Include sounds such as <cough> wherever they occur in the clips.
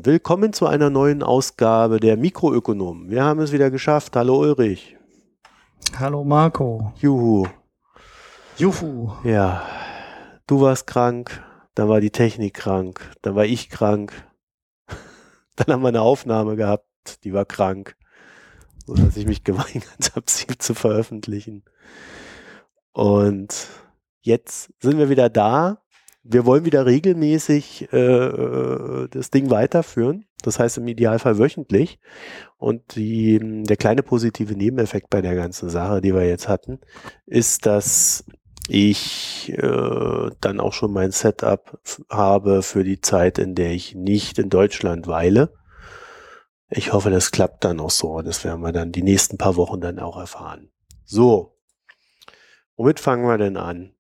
Willkommen zu einer neuen Ausgabe der Mikroökonomen. Wir haben es wieder geschafft. Hallo Ulrich. Hallo Marco. Juhu. Juhu. Ja, du warst krank, dann war die Technik krank, dann war ich krank. <laughs> Dann haben wir eine Aufnahme gehabt, die war krank, sodass ich mich <laughs> geweigert habe, sie zu veröffentlichen. Und jetzt sind wir wieder da wir wollen wieder regelmäßig äh, äh, das Ding weiterführen. Das heißt im Idealfall wöchentlich. Und die, der kleine positive Nebeneffekt bei der ganzen Sache, die wir jetzt hatten, ist, dass ich äh, dann auch schon mein Setup habe für die Zeit, in der ich nicht in Deutschland weile. Ich hoffe, das klappt dann auch so. Das werden wir dann die nächsten paar Wochen dann auch erfahren. So, womit fangen wir denn an?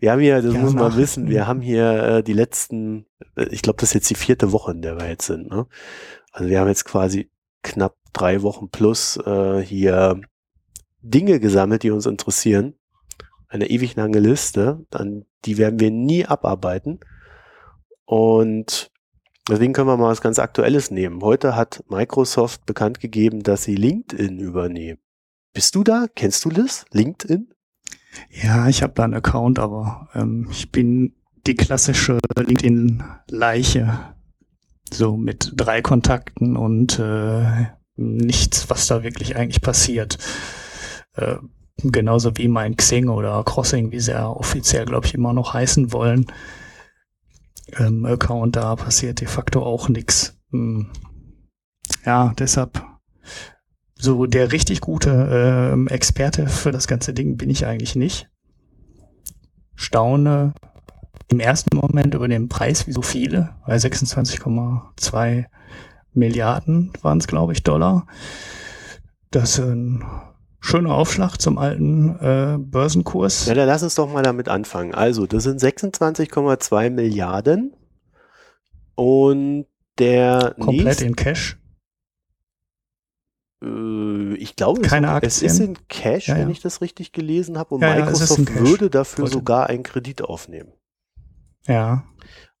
Wir haben hier, das ja, muss man wissen, wir haben hier äh, die letzten, äh, ich glaube, das ist jetzt die vierte Woche, in der wir jetzt sind. Ne? Also wir haben jetzt quasi knapp drei Wochen plus äh, hier Dinge gesammelt, die uns interessieren. Eine ewig lange Liste, dann die werden wir nie abarbeiten. Und deswegen können wir mal was ganz Aktuelles nehmen. Heute hat Microsoft bekannt gegeben, dass sie LinkedIn übernehmen. Bist du da? Kennst du das? LinkedIn? Ja, ich habe da einen Account, aber ähm, ich bin die klassische LinkedIn-Leiche. So mit drei Kontakten und äh, nichts, was da wirklich eigentlich passiert. Äh, genauso wie mein Xing oder Crossing, wie sie ja offiziell, glaube ich, immer noch heißen wollen. Ähm, Account, da passiert de facto auch nichts. Hm. Ja, deshalb so der richtig gute äh, Experte für das ganze Ding bin ich eigentlich nicht. Staune im ersten Moment über den Preis, wie so viele, weil 26,2 Milliarden waren es, glaube ich, Dollar. Das ist ein schöner Aufschlag zum alten äh, Börsenkurs. Ja, dann lass uns doch mal damit anfangen. Also, das sind 26,2 Milliarden und der komplett in Cash. Äh, ich glaube, Keine es, es ist in Cash, ja, ja. wenn ich das richtig gelesen habe. Und ja, Microsoft würde dafür Wollte. sogar einen Kredit aufnehmen. Ja.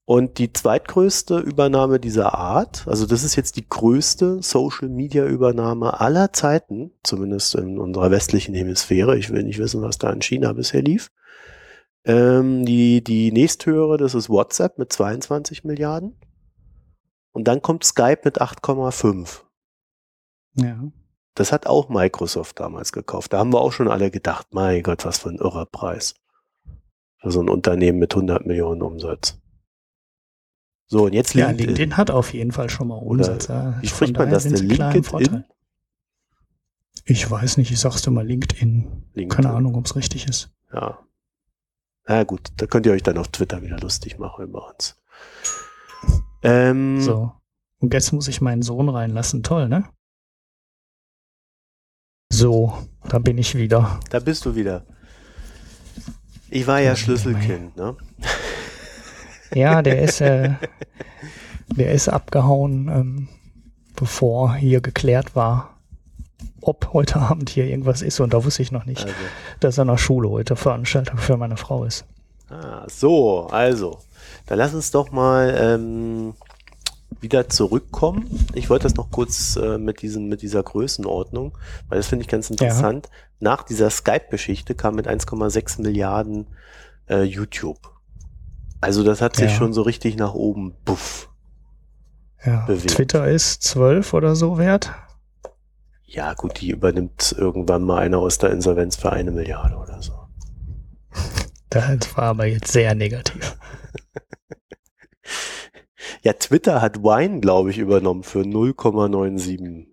Und die zweitgrößte Übernahme dieser Art, also das ist jetzt die größte Social Media Übernahme aller Zeiten, zumindest in unserer westlichen Hemisphäre. Ich will nicht wissen, was da in China bisher lief. Ähm, die, die nächsthöhere, das ist WhatsApp mit 22 Milliarden. Und dann kommt Skype mit 8,5. Ja. Das hat auch Microsoft damals gekauft. Da haben wir auch schon alle gedacht, mein Gott, was für ein irrer Preis. Für so ein Unternehmen mit 100 Millionen Umsatz. So, und jetzt LinkedIn. Ja, LinkedIn hat auf jeden Fall schon mal Umsatz. Oder, wie spricht man das denn? LinkedIn? Ich weiß nicht, ich sag's dir mal LinkedIn. LinkedIn. Keine Ahnung, ob es richtig ist. Ja. Na gut, da könnt ihr euch dann auf Twitter wieder lustig machen über uns. Ähm, so. Und jetzt muss ich meinen Sohn reinlassen. Toll, ne? So, da bin ich wieder. Da bist du wieder. Ich war ja Schlüsselkind, ne? Ja, der ist, äh, der ist abgehauen, ähm, bevor hier geklärt war, ob heute Abend hier irgendwas ist. Und da wusste ich noch nicht, also. dass er nach Schule heute Veranstalter für meine Frau ist. Ah, so, also. Dann lass uns doch mal ähm, wieder zurückkommen. Ich wollte das noch kurz äh, mit, diesen, mit dieser Größenordnung, weil das finde ich ganz interessant. Ja. Nach dieser Skype-Geschichte kam mit 1,6 Milliarden äh, YouTube. Also das hat sich ja. schon so richtig nach oben buff, ja. bewegt. Twitter ist 12 oder so wert. Ja gut, die übernimmt irgendwann mal einer aus der Insolvenz für eine Milliarde oder so. <laughs> Das war aber jetzt sehr negativ. <laughs> Ja, Twitter hat Wine, glaube ich, übernommen für 0,97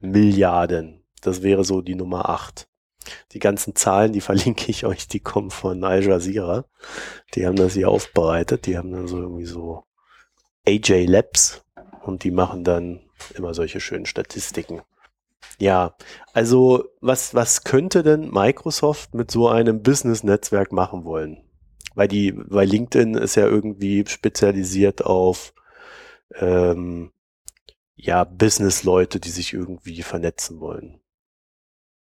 Milliarden. Das wäre so die Nummer 8. Die ganzen Zahlen, die <laughs> verlinke ich euch, die kommen von Al Jazeera. Die haben das hier aufbereitet. Die haben dann so irgendwie so AJ Labs und die machen dann immer solche schönen Statistiken. Ja, also was, was könnte denn Microsoft mit so einem Business-Netzwerk machen wollen? Weil die, weil LinkedIn ist ja irgendwie spezialisiert auf ähm, ja, Business-Leute, die sich irgendwie vernetzen wollen.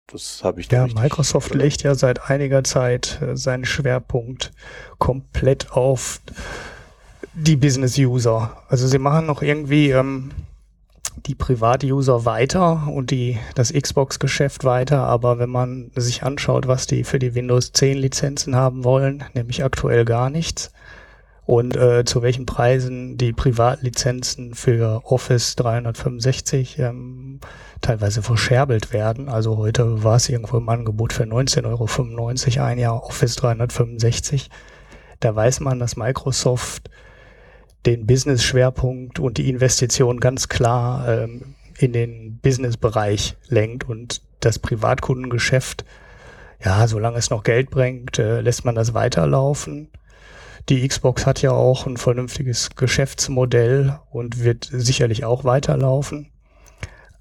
Das habe ich Ja, Microsoft oder? legt ja seit einiger Zeit äh, seinen Schwerpunkt komplett auf die Business-User. Also sie machen noch irgendwie ähm, die Privat-User weiter und die, das Xbox-Geschäft weiter, aber wenn man sich anschaut, was die für die Windows 10 Lizenzen haben wollen, nämlich aktuell gar nichts, und äh, zu welchen Preisen die Privatlizenzen für Office 365 ähm, teilweise verscherbelt werden. Also heute war es irgendwo im Angebot für 19,95 Euro ein Jahr Office 365. Da weiß man, dass Microsoft den Business-Schwerpunkt und die Investition ganz klar ähm, in den Business-Bereich lenkt und das Privatkundengeschäft, ja, solange es noch Geld bringt, äh, lässt man das weiterlaufen. Die Xbox hat ja auch ein vernünftiges Geschäftsmodell und wird sicherlich auch weiterlaufen.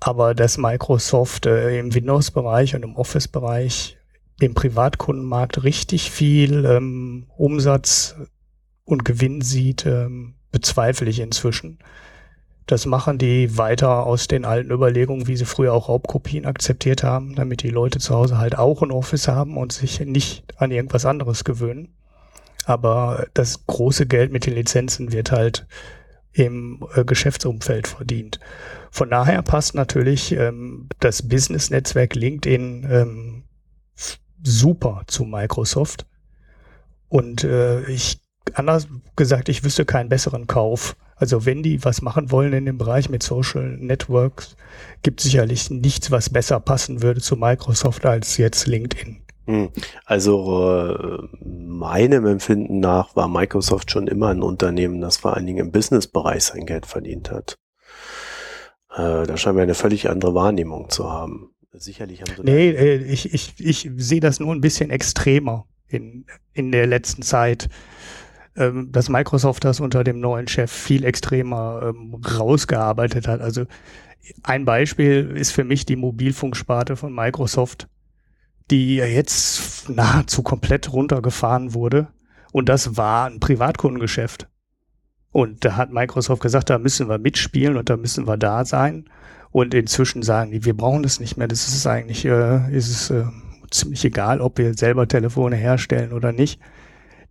Aber dass Microsoft äh, im Windows-Bereich und im Office-Bereich im Privatkundenmarkt richtig viel ähm, Umsatz und Gewinn sieht, ähm, bezweifle ich inzwischen. Das machen die weiter aus den alten Überlegungen, wie sie früher auch Raubkopien akzeptiert haben, damit die Leute zu Hause halt auch ein Office haben und sich nicht an irgendwas anderes gewöhnen. Aber das große Geld mit den Lizenzen wird halt im äh, Geschäftsumfeld verdient. Von daher passt natürlich ähm, das Business-Netzwerk LinkedIn ähm, super zu Microsoft. Und äh, ich anders gesagt, ich wüsste keinen besseren Kauf. Also wenn die was machen wollen in dem Bereich mit Social Networks, gibt sicherlich nichts, was besser passen würde zu Microsoft als jetzt LinkedIn. Hm. Also äh, meinem Empfinden nach war Microsoft schon immer ein Unternehmen, das vor allen Dingen im Business-Bereich sein Geld verdient hat. Äh, da scheinen wir eine völlig andere Wahrnehmung zu haben. Sicherlich haben sie. Nee, äh, ich, ich, ich sehe das nur ein bisschen extremer in, in der letzten Zeit ähm, dass Microsoft das unter dem neuen Chef viel extremer ähm, rausgearbeitet hat. Also ein Beispiel ist für mich die Mobilfunksparte von Microsoft, die jetzt nahezu komplett runtergefahren wurde. Und das war ein Privatkundengeschäft. Und da hat Microsoft gesagt, da müssen wir mitspielen und da müssen wir da sein. Und inzwischen sagen die, wir brauchen das nicht mehr. Das ist eigentlich, äh, ist es äh, ziemlich egal, ob wir selber Telefone herstellen oder nicht.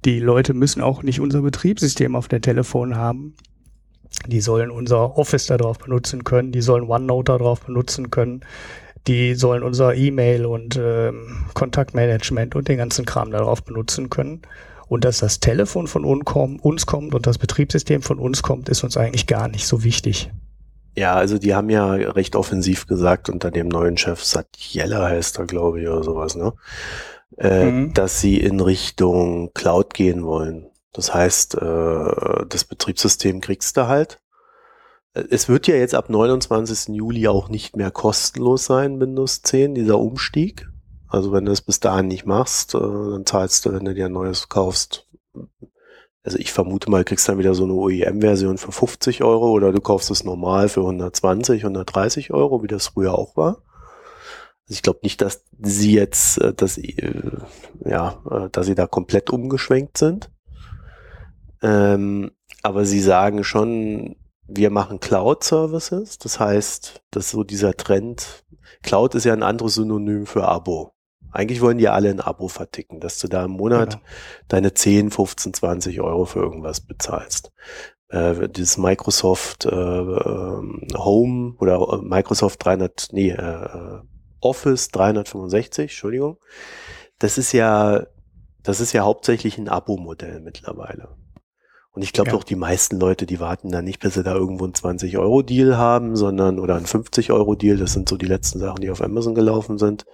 Die Leute müssen auch nicht unser Betriebssystem auf der Telefon haben. Die sollen unser Office darauf benutzen können, die sollen OneNote darauf benutzen können, die sollen unser E-Mail und ähm, Kontaktmanagement und den ganzen Kram darauf benutzen können. Und dass das Telefon von uns kommt und das Betriebssystem von uns kommt, ist uns eigentlich gar nicht so wichtig. Ja, also die haben ja recht offensiv gesagt, unter dem neuen Chef Satjella heißt er, glaube ich, oder sowas, ne? Äh, mhm. dass sie in Richtung Cloud gehen wollen. Das heißt, äh, das Betriebssystem kriegst du halt. Es wird ja jetzt ab 29. Juli auch nicht mehr kostenlos sein, Windows 10, dieser Umstieg. Also wenn du es bis dahin nicht machst, äh, dann zahlst du, wenn du dir ein neues kaufst. Also ich vermute mal, kriegst dann wieder so eine OEM-Version für 50 Euro oder du kaufst es normal für 120, 130 Euro, wie das früher auch war. Also ich glaube nicht, dass sie jetzt, äh, dass äh, ja, äh, dass sie da komplett umgeschwenkt sind. Ähm, aber sie sagen schon, wir machen Cloud-Services. Das heißt, dass so dieser Trend, Cloud ist ja ein anderes Synonym für Abo. Eigentlich wollen die alle ein Abo verticken, dass du da im Monat genau. deine 10, 15, 20 Euro für irgendwas bezahlst. Äh, dieses Microsoft äh, ähm, Home oder Microsoft 300, nee, äh, Office 365, Entschuldigung. Das ist ja, das ist ja hauptsächlich ein Abo-Modell mittlerweile. Und ich glaube ja. auch die meisten Leute, die warten da nicht, bis sie da irgendwo einen 20-Euro-Deal haben, sondern oder einen 50-Euro-Deal. Das sind so die letzten Sachen, die auf Amazon gelaufen sind.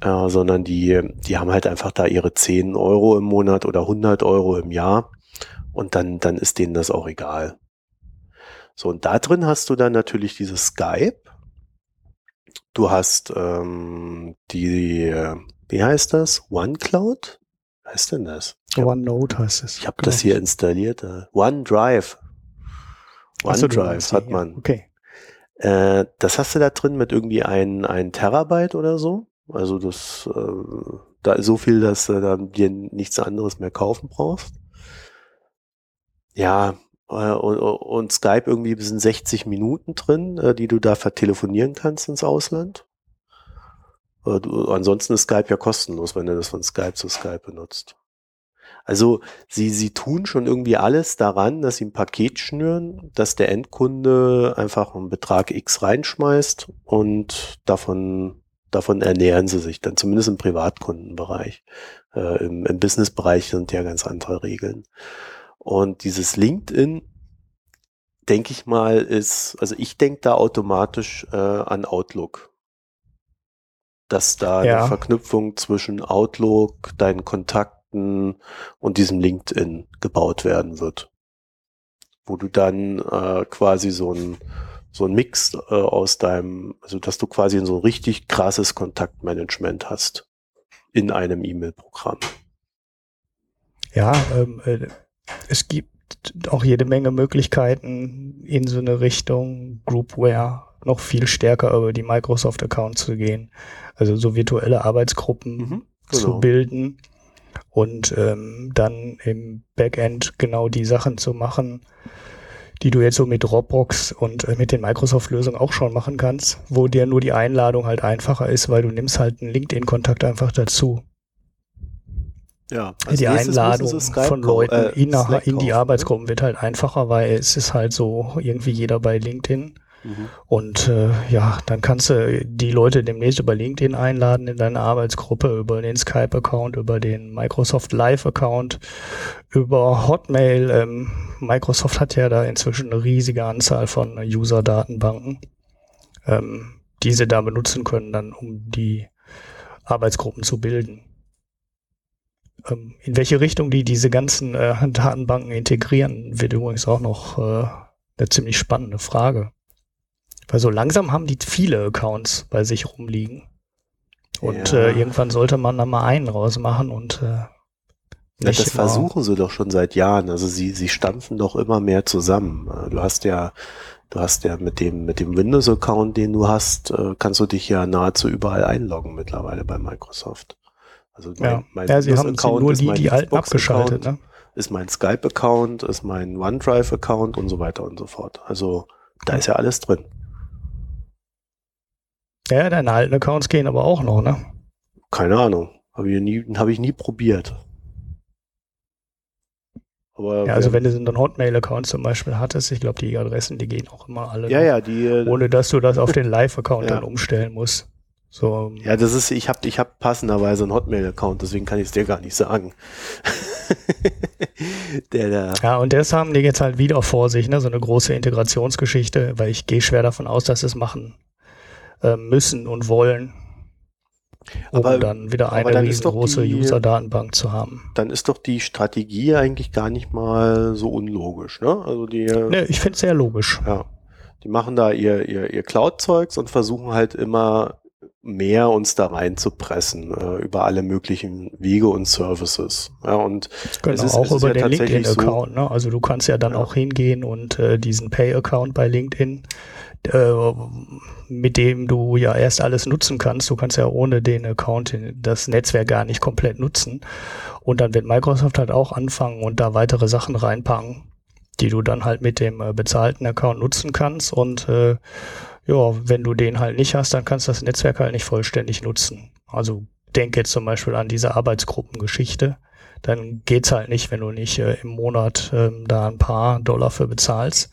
Äh, sondern die, die haben halt einfach da ihre 10 Euro im Monat oder 100 Euro im Jahr. Und dann, dann ist denen das auch egal. So, und da drin hast du dann natürlich dieses Skype. Du hast ähm, die, wie heißt das? OneCloud? Was heißt denn das? OneNote heißt es. Ich habe das hier installiert. Äh, OneDrive. OneDrive so, hat man. Okay. Äh, das hast du da drin mit irgendwie ein, ein Terabyte oder so. Also das, äh, da ist so viel, dass du da dir nichts anderes mehr kaufen brauchst. Ja, und, und, Skype irgendwie sind 60 Minuten drin, äh, die du da vertelefonieren kannst ins Ausland. Äh, du, ansonsten ist Skype ja kostenlos, wenn du das von Skype zu Skype benutzt. Also sie, sie tun schon irgendwie alles daran, dass sie ein Paket schnüren, dass der Endkunde einfach einen Betrag X reinschmeißt und davon, davon ernähren sie sich dann, zumindest im Privatkundenbereich. Äh, Im im Businessbereich sind ja ganz andere Regeln. Und dieses LinkedIn, denke ich mal, ist, also ich denke da automatisch äh, an Outlook dass da ja. eine Verknüpfung zwischen Outlook, deinen Kontakten und diesem LinkedIn gebaut werden wird. Wo du dann äh, quasi so ein, so ein Mix äh, aus deinem, also dass du quasi so ein richtig krasses Kontaktmanagement hast in einem E-Mail-Programm. Ja, ähm, äh, es gibt auch jede Menge Möglichkeiten in so eine Richtung Groupware noch viel stärker über die Microsoft-Account zu gehen. Also so virtuelle Arbeitsgruppen mhm, genau. zu bilden und ähm, dann im Backend genau die Sachen zu machen, die du jetzt so mit Dropbox und äh, mit den Microsoft-Lösungen auch schon machen kannst, wo dir nur die Einladung halt einfacher ist, weil du nimmst halt einen LinkedIn-Kontakt einfach dazu. Ja, also die Einladung von Leuten äh, in, in, die ne? Arbeitsgruppen wird halt einfacher, weil es ist halt so irgendwie jeder bei LinkedIn. Mhm. Und äh, ja, dann kannst du die Leute demnächst über LinkedIn einladen in deine Arbeitsgruppe, über den Skype-Account, über den Microsoft Live-Account, über Hotmail. Ähm, Microsoft hat ja da inzwischen eine riesige Anzahl von User-Datenbanken, ähm, die sie da benutzen können, dann um die Arbeitsgruppen zu bilden. Ähm, in welche Richtung die diese ganzen äh, Datenbanken integrieren, wird übrigens auch noch äh, eine ziemlich spannende Frage. Weil so langsam haben die viele Accounts bei sich rumliegen. Und ja. äh, irgendwann sollte man da mal einen rausmachen und äh, ja, das versuchen sie doch schon seit Jahren. Also sie, sie stampfen doch immer mehr zusammen. Äh, du hast ja, du hast ja mit dem, mit dem Windows-Account, den du hast, äh, kannst du dich ja nahezu überall einloggen mittlerweile bei Microsoft. Also mein, ja. mein ja, sie haben sie nur die, die alten abgeschaltet, ne? Ist mein Skype-Account, ist mein OneDrive-Account und so weiter und so fort. Also da ist ja alles drin. Ja, deine alten Accounts gehen aber auch noch, ne? Keine Ahnung. Habe ich nie, hab ich nie probiert. Aber ja, also wenn du so einen Hotmail-Account zum Beispiel hattest, ich glaube, die Adressen, die gehen auch immer alle. Ja, ja, die. Ohne dass du das auf den <laughs> Live-Account ja. dann umstellen musst. So. Ja, das ist, ich habe ich hab passenderweise einen Hotmail-Account, deswegen kann ich es dir gar nicht sagen. <laughs> der da. Ja, und das haben die jetzt halt wieder vor sich, ne? So eine große Integrationsgeschichte, weil ich gehe schwer davon aus, dass sie es machen äh, müssen und wollen, um aber, dann wieder eine dann riesengroße User-Datenbank zu haben. Dann ist doch die Strategie eigentlich gar nicht mal so unlogisch, ne? Also die. Ne, ich finde es sehr logisch. Ja. Die machen da ihr, ihr, ihr Cloud-Zeugs und versuchen halt immer mehr uns da reinzupressen äh, über alle möglichen Wege und Services. Ja, und genau, ist, auch über ja den LinkedIn-Account. So, ne? Also du kannst ja dann ja. auch hingehen und äh, diesen Pay-Account bei LinkedIn äh, mit dem du ja erst alles nutzen kannst. Du kannst ja ohne den Account das Netzwerk gar nicht komplett nutzen. Und dann wird Microsoft halt auch anfangen und da weitere Sachen reinpacken, die du dann halt mit dem äh, bezahlten Account nutzen kannst. Und äh, ja, wenn du den halt nicht hast, dann kannst du das Netzwerk halt nicht vollständig nutzen. Also denke jetzt zum Beispiel an diese Arbeitsgruppengeschichte. Dann geht's halt nicht, wenn du nicht äh, im Monat äh, da ein paar Dollar für bezahlst.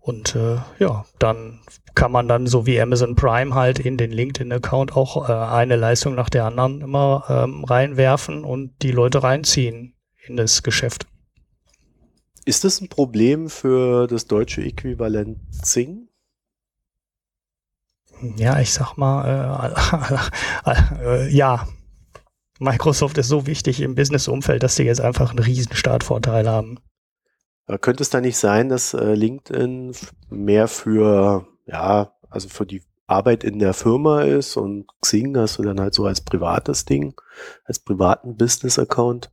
Und äh, ja, dann kann man dann so wie Amazon Prime halt in den LinkedIn-Account auch äh, eine Leistung nach der anderen immer ähm, reinwerfen und die Leute reinziehen in das Geschäft. Ist das ein Problem für das deutsche Äquivalent Zing? Ja, ich sag mal, äh, <laughs> äh, ja. Microsoft ist so wichtig im Business-Umfeld, dass sie jetzt einfach einen riesen Startvorteil haben. Könnte es da nicht sein, dass äh, LinkedIn mehr für, ja, also für die Arbeit in der Firma ist und Xing hast du dann halt so als privates Ding, als privaten Business-Account?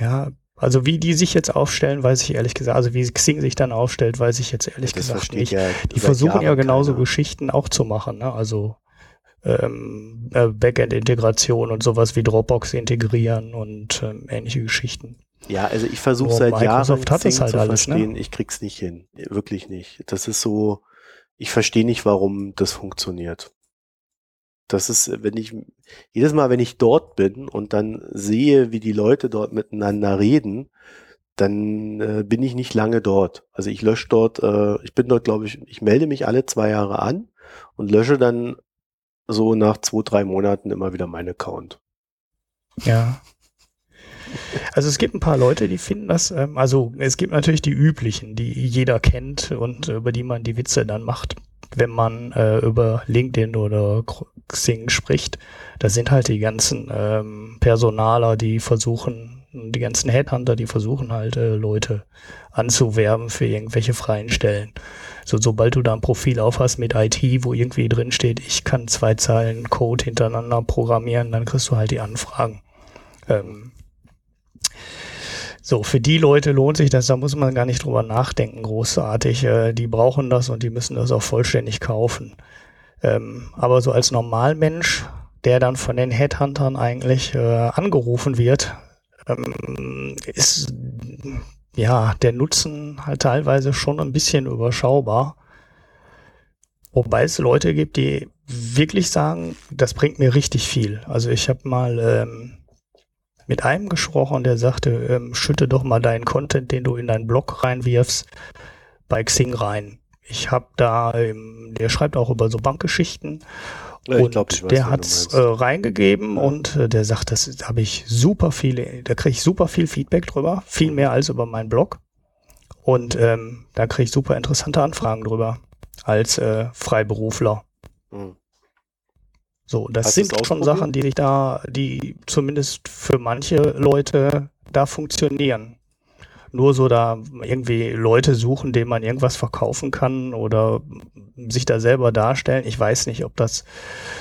ja, also wie die sich jetzt aufstellen, weiß ich ehrlich gesagt, also wie Xing sich dann aufstellt, weiß ich jetzt ehrlich das gesagt nicht. Ja die versuchen ja genauso keiner. Geschichten auch zu machen, ne? also ähm, äh, Backend-Integration und sowas wie Dropbox integrieren und ähm, ähnliche Geschichten. Ja, also ich versuche seit Microsoft Jahren hat es halt zu alles, ne? verstehen, ne? ich krieg's nicht hin, wirklich nicht. Das ist so, ich verstehe nicht, warum das funktioniert. Das ist, wenn ich, jedes Mal, wenn ich dort bin und dann sehe, wie die Leute dort miteinander reden, dann äh, bin ich nicht lange dort. Also ich lösche dort, äh, ich bin dort, glaube ich, ich melde mich alle zwei Jahre an und lösche dann so nach zwei, drei Monaten immer wieder meinen Account. Ja. Also es gibt ein paar Leute, die finden das, ähm, also es gibt natürlich die üblichen, die jeder kennt und über die man die Witze dann macht wenn man äh, über LinkedIn oder Xing spricht. Da sind halt die ganzen ähm, Personaler, die versuchen, die ganzen Headhunter, die versuchen halt äh, Leute anzuwerben für irgendwelche freien Stellen. So, sobald du da ein Profil aufhast mit IT, wo irgendwie drin steht, ich kann zwei Zeilen Code hintereinander programmieren, dann kriegst du halt die Anfragen. Ähm, so, für die Leute lohnt sich das, da muss man gar nicht drüber nachdenken, großartig. Äh, die brauchen das und die müssen das auch vollständig kaufen. Ähm, aber so als Normalmensch, der dann von den Headhuntern eigentlich äh, angerufen wird, ähm, ist ja der Nutzen halt teilweise schon ein bisschen überschaubar. Wobei es Leute gibt, die wirklich sagen, das bringt mir richtig viel. Also ich habe mal ähm, mit einem gesprochen, der sagte, ähm, schütte doch mal deinen Content, den du in deinen Blog reinwirfst, bei Xing rein. Ich habe da, ähm, der schreibt auch über so Bankgeschichten. Ja, und glaub, weiß, der hat es äh, reingegeben ja. und äh, der sagt, das habe ich super viele, da kriege ich super viel Feedback drüber, viel mehr als über meinen Blog. Und ähm, da kriege ich super interessante Anfragen drüber als äh, Freiberufler. Mhm. So, das Hast sind schon Sachen, die ich da, die zumindest für manche Leute da funktionieren. Nur so da irgendwie Leute suchen, denen man irgendwas verkaufen kann oder sich da selber darstellen. Ich weiß nicht, ob das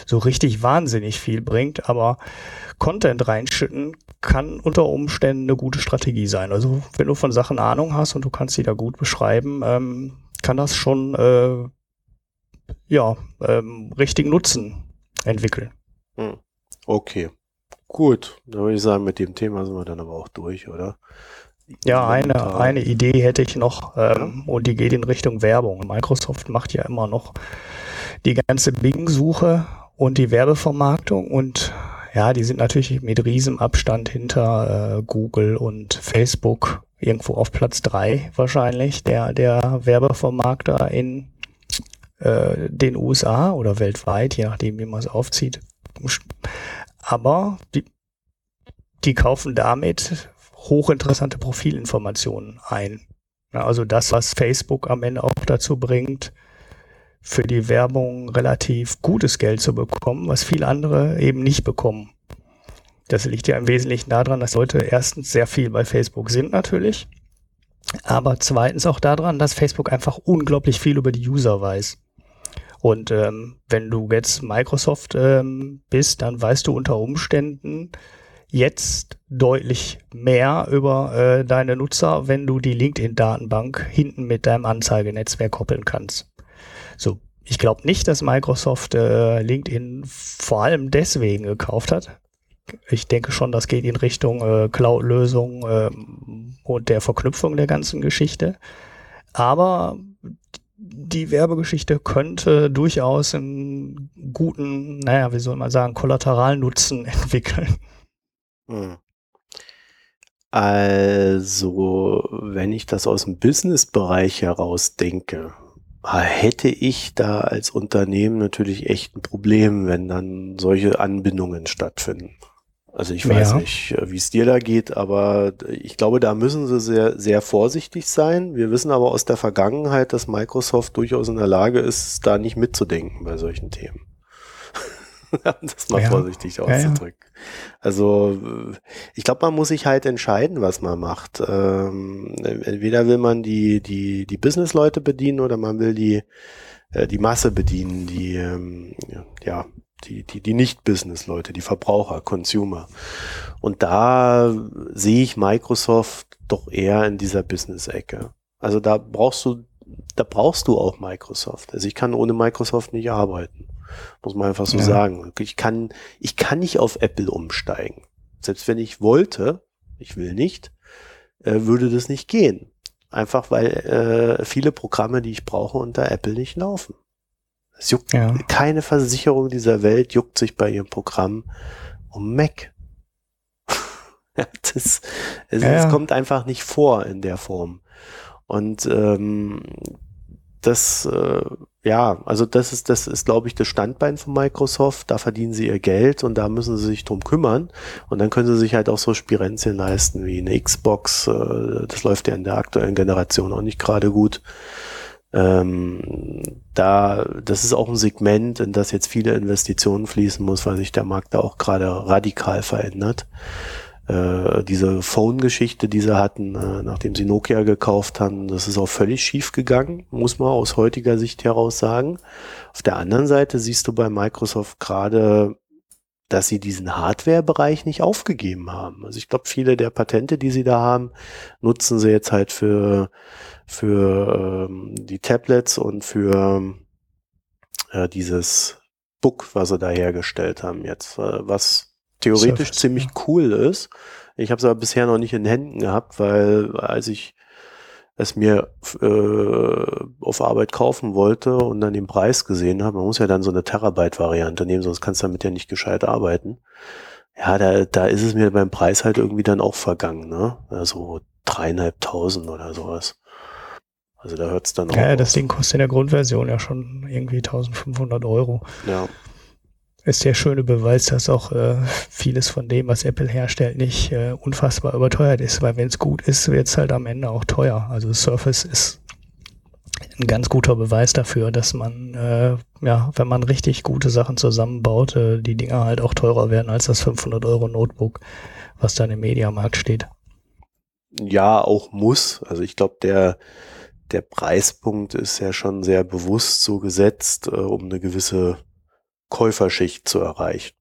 so richtig wahnsinnig viel bringt, aber Content reinschütten kann unter Umständen eine gute Strategie sein. Also wenn du von Sachen Ahnung hast und du kannst sie da gut beschreiben, ähm, kann das schon äh, ja ähm, richtig nutzen entwickeln. Hm. Okay, gut. Dann würde ich sagen, mit dem Thema sind wir dann aber auch durch, oder? Ja, eine, eine Idee hätte ich noch ähm, ja. und die geht in Richtung Werbung. Microsoft macht ja immer noch die ganze Bing-Suche und die Werbevermarktung und ja, die sind natürlich mit riesem Abstand hinter äh, Google und Facebook irgendwo auf Platz drei wahrscheinlich, der, der Werbevermarkter in äh, den USA oder weltweit, je nachdem, wie man es aufzieht. Aber die, die kaufen damit hochinteressante Profilinformationen ein. Also das, was Facebook am Ende auch dazu bringt, für die Werbung relativ gutes Geld zu bekommen, was viele andere eben nicht bekommen. Das liegt ja im Wesentlichen daran, dass Leute erstens sehr viel bei Facebook sind natürlich, aber zweitens auch daran, dass Facebook einfach unglaublich viel über die User weiß. Und ähm, wenn du jetzt Microsoft ähm, bist, dann weißt du unter Umständen jetzt deutlich mehr über äh, deine Nutzer, wenn du die LinkedIn-Datenbank hinten mit deinem Anzeigenetzwerk koppeln kannst. So, ich glaube nicht, dass Microsoft äh, LinkedIn vor allem deswegen gekauft hat. Ich denke schon, das geht in Richtung äh, Cloud-Lösung äh, und der Verknüpfung der ganzen Geschichte. Aber die Werbegeschichte könnte durchaus einen guten, naja, wie soll man sagen, Kollateralnutzen <laughs> entwickeln. Hm. Also, wenn ich das aus dem Businessbereich heraus denke, hätte ich da als Unternehmen natürlich echt ein Problem, wenn dann solche Anbindungen stattfinden. Also ich weiß ja. nicht, äh, wie es dir da geht, aber ich glaube, da müssen sie sehr, sehr vorsichtig sein. Wir wissen aber aus der Vergangenheit, dass Microsoft durchaus in der Lage ist, da nicht mitzudenken bei solchen Themen. <laughs> das mal ja. vorsichtig auszudrücken. Ja, also ich glaube, man muss sich halt entscheiden, was man macht. Ähm, entweder will man die, die, die Business-Leute bedienen oder man will die, äh, die Masse bedienen, die ähm, ja, die, die, die Nicht-Business-Leute, die Verbraucher, Consumer. Und da sehe ich Microsoft doch eher in dieser Business-Ecke. Also da brauchst du, da brauchst du auch Microsoft. Also ich kann ohne Microsoft nicht arbeiten. Muss man einfach so ja. sagen. Ich kann, ich kann nicht auf Apple umsteigen. Selbst wenn ich wollte, ich will nicht, äh, würde das nicht gehen. Einfach weil äh, viele Programme, die ich brauche, unter Apple nicht laufen. Es juckt, ja. keine Versicherung dieser Welt juckt sich bei ihrem Programm um Mac. <laughs> das, es, ja, es kommt einfach nicht vor in der Form. Und ähm, das, äh, ja, also das ist, das ist, glaube ich, das Standbein von Microsoft. Da verdienen sie ihr Geld und da müssen sie sich drum kümmern. Und dann können sie sich halt auch so Spirenzien leisten wie eine Xbox. Äh, das läuft ja in der aktuellen Generation auch nicht gerade gut. Ähm, da, das ist auch ein Segment, in das jetzt viele Investitionen fließen muss, weil sich der Markt da auch gerade radikal verändert äh, diese Phone-Geschichte, die sie hatten, äh, nachdem sie Nokia gekauft haben, das ist auch völlig schief gegangen, muss man aus heutiger Sicht heraus sagen. Auf der anderen Seite siehst du bei Microsoft gerade, dass sie diesen Hardware-Bereich nicht aufgegeben haben. Also ich glaube, viele der Patente, die sie da haben, nutzen sie jetzt halt für, für ähm, die Tablets und für äh, dieses Book, was sie da hergestellt haben jetzt, äh, was theoretisch Surface, ziemlich ja. cool ist. Ich habe es aber bisher noch nicht in Händen gehabt, weil als ich es mir äh, auf Arbeit kaufen wollte und dann den Preis gesehen habe, man muss ja dann so eine Terabyte-Variante nehmen, sonst kannst du damit ja nicht gescheit arbeiten. Ja, da, da ist es mir beim Preis halt irgendwie dann auch vergangen, ne? Also dreieinhalbtausend oder sowas. Also da hört es dann auch. Ja, das Ding kostet in der Grundversion ja schon irgendwie 1500 Euro. Ja ist der schöne Beweis, dass auch äh, vieles von dem, was Apple herstellt, nicht äh, unfassbar überteuert ist, weil wenn es gut ist, wird es halt am Ende auch teuer. Also Surface ist ein ganz guter Beweis dafür, dass man, äh, ja, wenn man richtig gute Sachen zusammenbaut, äh, die Dinger halt auch teurer werden als das 500 Euro Notebook, was dann im Mediamarkt steht. Ja, auch muss. Also ich glaube, der, der Preispunkt ist ja schon sehr bewusst so gesetzt, äh, um eine gewisse Käuferschicht zu erreichen.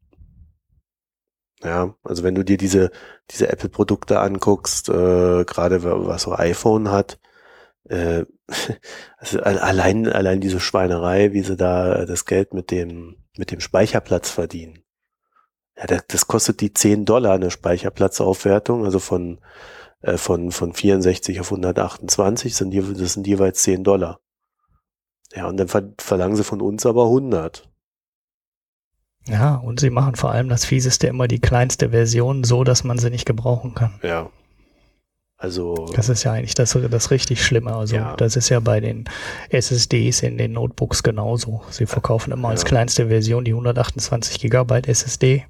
Ja, also wenn du dir diese, diese Apple-Produkte anguckst, äh, gerade was so iPhone hat, äh, <laughs> also allein, allein diese Schweinerei, wie sie da das Geld mit dem, mit dem Speicherplatz verdienen. Ja, das, das kostet die 10 Dollar eine Speicherplatzaufwertung, also von, äh, von, von 64 auf 128 sind, die, das sind jeweils 10 Dollar. Ja, und dann ver verlangen sie von uns aber 100. Ja, und sie machen vor allem das Fieseste immer die kleinste Version so, dass man sie nicht gebrauchen kann. Ja. Also. Das ist ja eigentlich das, das richtig Schlimme. Also, ja. das ist ja bei den SSDs in den Notebooks genauso. Sie verkaufen immer ja. als kleinste Version die 128 Gigabyte SSD.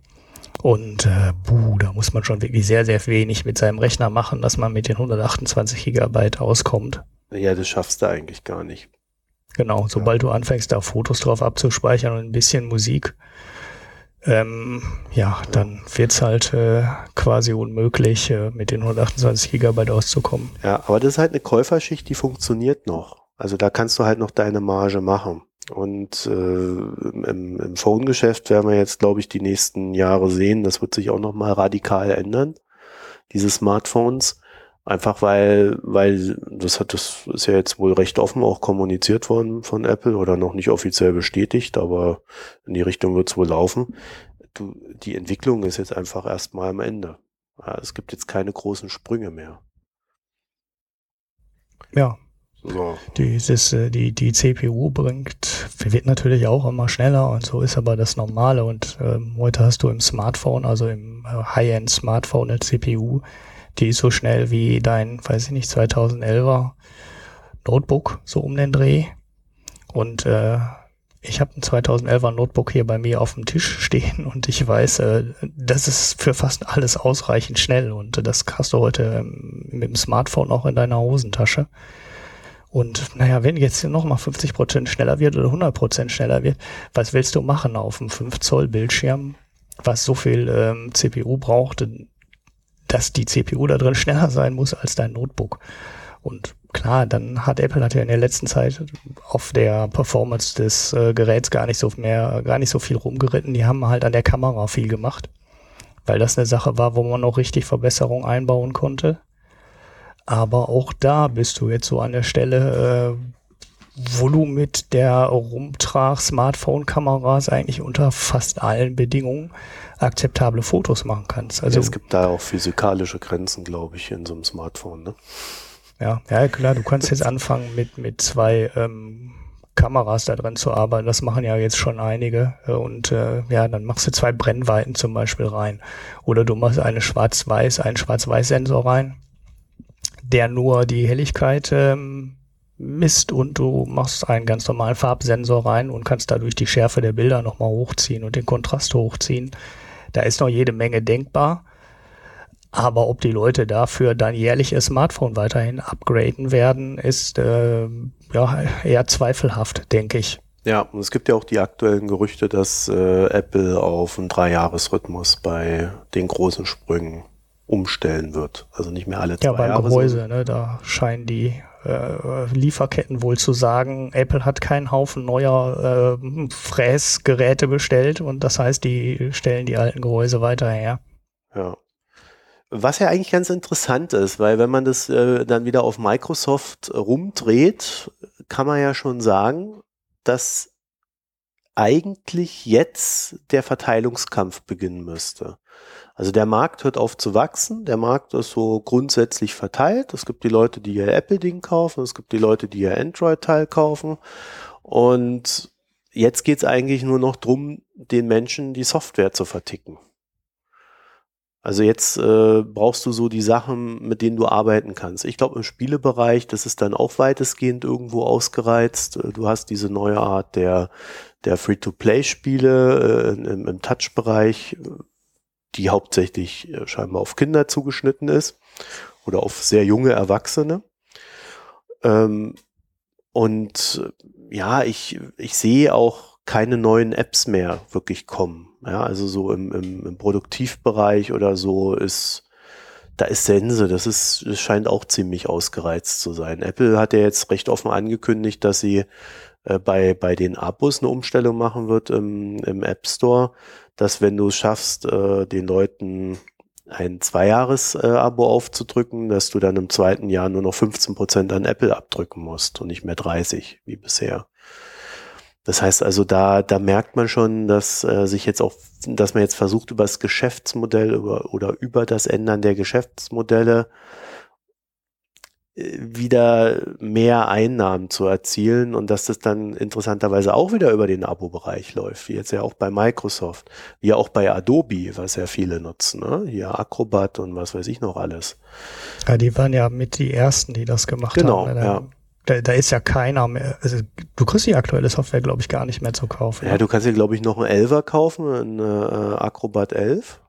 Und äh, buh, da muss man schon wirklich sehr, sehr wenig mit seinem Rechner machen, dass man mit den 128 Gigabyte auskommt. Ja, das schaffst du eigentlich gar nicht. Genau, sobald ja. du anfängst, da Fotos drauf abzuspeichern und ein bisschen Musik, ähm, ja, dann wird's halt äh, quasi unmöglich, äh, mit den 128 Gigabyte auszukommen. Ja, aber das ist halt eine Käuferschicht, die funktioniert noch. Also da kannst du halt noch deine Marge machen. Und äh, im, im Phone-Geschäft werden wir jetzt, glaube ich, die nächsten Jahre sehen, das wird sich auch noch mal radikal ändern, diese Smartphones. Einfach weil, weil das hat, das ist ja jetzt wohl recht offen auch kommuniziert worden von Apple oder noch nicht offiziell bestätigt, aber in die Richtung wird es wohl laufen. Du, die Entwicklung ist jetzt einfach erstmal am Ende. Ja, es gibt jetzt keine großen Sprünge mehr. Ja. So. Dieses, äh, die, die CPU bringt, wird natürlich auch immer schneller und so ist aber das Normale. Und ähm, heute hast du im Smartphone, also im äh, High-End-Smartphone eine CPU, die ist so schnell wie dein, weiß ich nicht, 2011er Notebook, so um den Dreh. Und äh, ich habe ein 2011er Notebook hier bei mir auf dem Tisch <laughs> stehen und ich weiß, äh, das ist für fast alles ausreichend schnell und das hast du heute ähm, mit dem Smartphone auch in deiner Hosentasche. Und naja, wenn jetzt nochmal 50 Prozent schneller wird oder 100 Prozent schneller wird, was willst du machen auf einem 5 Zoll Bildschirm, was so viel ähm, CPU braucht? dass die CPU da drin schneller sein muss als dein Notebook. Und klar, dann hat Apple hat ja in der letzten Zeit auf der Performance des äh, Geräts gar nicht so mehr, gar nicht so viel rumgeritten. Die haben halt an der Kamera viel gemacht, weil das eine Sache war, wo man noch richtig Verbesserungen einbauen konnte. Aber auch da bist du jetzt so an der Stelle, äh, wo du mit der Rumtrag Smartphone-Kameras eigentlich unter fast allen Bedingungen akzeptable Fotos machen kannst. Also ja, es gibt da auch physikalische Grenzen, glaube ich, in so einem Smartphone. Ne? Ja, ja klar. Du kannst jetzt anfangen mit mit zwei ähm, Kameras da drin zu arbeiten. Das machen ja jetzt schon einige. Und äh, ja, dann machst du zwei Brennweiten zum Beispiel rein. Oder du machst eine Schwarz-Weiß, einen Schwarz-Weiß-Sensor rein, der nur die Helligkeit ähm, misst und du machst einen ganz normalen Farbsensor rein und kannst dadurch die Schärfe der Bilder nochmal hochziehen und den Kontrast hochziehen. Da ist noch jede Menge denkbar. Aber ob die Leute dafür dann jährlich ihr Smartphone weiterhin upgraden werden, ist äh, ja eher zweifelhaft, denke ich. Ja, und es gibt ja auch die aktuellen Gerüchte, dass äh, Apple auf einen Dreijahresrhythmus bei den großen Sprüngen umstellen wird. Also nicht mehr alle zwei Jahre. Ja, beim Gehäuse, ne, da scheinen die äh, Lieferketten wohl zu sagen, Apple hat keinen Haufen neuer äh, Fräsgeräte bestellt und das heißt, die stellen die alten Gehäuse weiter her. Ja. Was ja eigentlich ganz interessant ist, weil wenn man das äh, dann wieder auf Microsoft rumdreht, kann man ja schon sagen, dass eigentlich jetzt der Verteilungskampf beginnen müsste. Also der Markt hört auf zu wachsen, der Markt ist so grundsätzlich verteilt. Es gibt die Leute, die ihr Apple-Ding kaufen, es gibt die Leute, die ihr Android-Teil kaufen. Und jetzt geht es eigentlich nur noch drum, den Menschen die Software zu verticken. Also jetzt äh, brauchst du so die Sachen, mit denen du arbeiten kannst. Ich glaube, im Spielebereich, das ist dann auch weitestgehend irgendwo ausgereizt. Äh, du hast diese neue Art der, der Free-to-Play-Spiele äh, im, im Touch-Bereich, die hauptsächlich äh, scheinbar auf Kinder zugeschnitten ist oder auf sehr junge Erwachsene. Ähm, und äh, ja, ich, ich sehe auch keine neuen Apps mehr wirklich kommen. Ja, also so im, im, im Produktivbereich oder so ist, da ist Sense, das ist, das scheint auch ziemlich ausgereizt zu sein. Apple hat ja jetzt recht offen angekündigt, dass sie äh, bei, bei den Abos eine Umstellung machen wird im, im App Store, dass wenn du es schaffst, äh, den Leuten ein Zweijahres-Abo aufzudrücken, dass du dann im zweiten Jahr nur noch 15 Prozent an Apple abdrücken musst und nicht mehr 30 wie bisher. Das heißt also, da, da merkt man schon, dass äh, sich jetzt auch, dass man jetzt versucht, über das Geschäftsmodell über, oder über das Ändern der Geschäftsmodelle wieder mehr Einnahmen zu erzielen und dass das dann interessanterweise auch wieder über den Abo-Bereich läuft, wie jetzt ja auch bei Microsoft, wie auch bei Adobe, was ja viele nutzen, ne? hier Acrobat und was weiß ich noch alles. Ja, die waren ja mit die ersten, die das gemacht genau, haben. Genau, ja. Da, da ist ja keiner mehr. Also du kriegst die aktuelle Software, glaube ich, gar nicht mehr zu kaufen. Ja, du kannst dir, glaube ich, noch einen 11er kaufen, einen äh, Acrobat 11.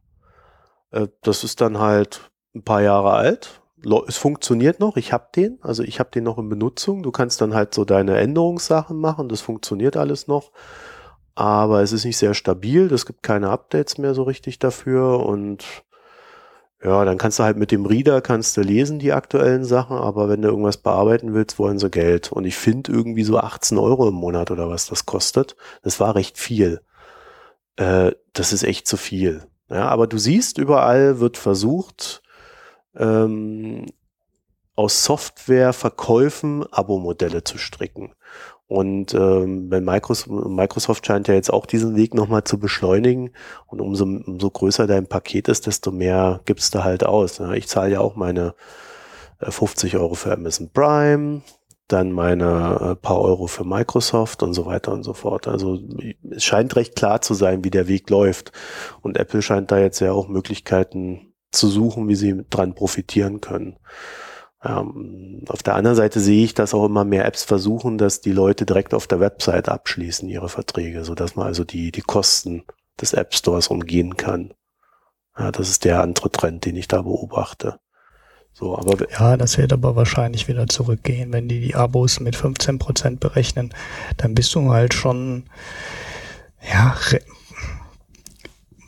Äh, das ist dann halt ein paar Jahre alt. Es funktioniert noch, ich habe den, also ich habe den noch in Benutzung. Du kannst dann halt so deine Änderungssachen machen, das funktioniert alles noch. Aber es ist nicht sehr stabil, es gibt keine Updates mehr so richtig dafür und ja, dann kannst du halt mit dem Reader kannst du lesen die aktuellen Sachen, aber wenn du irgendwas bearbeiten willst, wollen sie Geld. Und ich finde irgendwie so 18 Euro im Monat oder was das kostet. Das war recht viel. Äh, das ist echt zu viel. Ja, aber du siehst, überall wird versucht, ähm, aus Softwareverkäufen Abo-Modelle zu stricken. Und ähm, wenn Microsoft, Microsoft scheint ja jetzt auch diesen Weg nochmal zu beschleunigen und umso, umso größer dein Paket ist, desto mehr gibst du halt aus. Ne? Ich zahle ja auch meine 50 äh, Euro für Amazon Prime, dann meine äh, paar Euro für Microsoft und so weiter und so fort. Also es scheint recht klar zu sein, wie der Weg läuft. Und Apple scheint da jetzt ja auch Möglichkeiten zu suchen, wie sie dran profitieren können. Ähm, auf der anderen Seite sehe ich, dass auch immer mehr Apps versuchen, dass die Leute direkt auf der Website abschließen ihre Verträge, so dass man also die, die Kosten des App Stores umgehen kann. Ja, das ist der andere Trend, den ich da beobachte. So, aber ja, das wird aber wahrscheinlich wieder zurückgehen, wenn die die Abos mit 15 Prozent berechnen, dann bist du halt schon ja,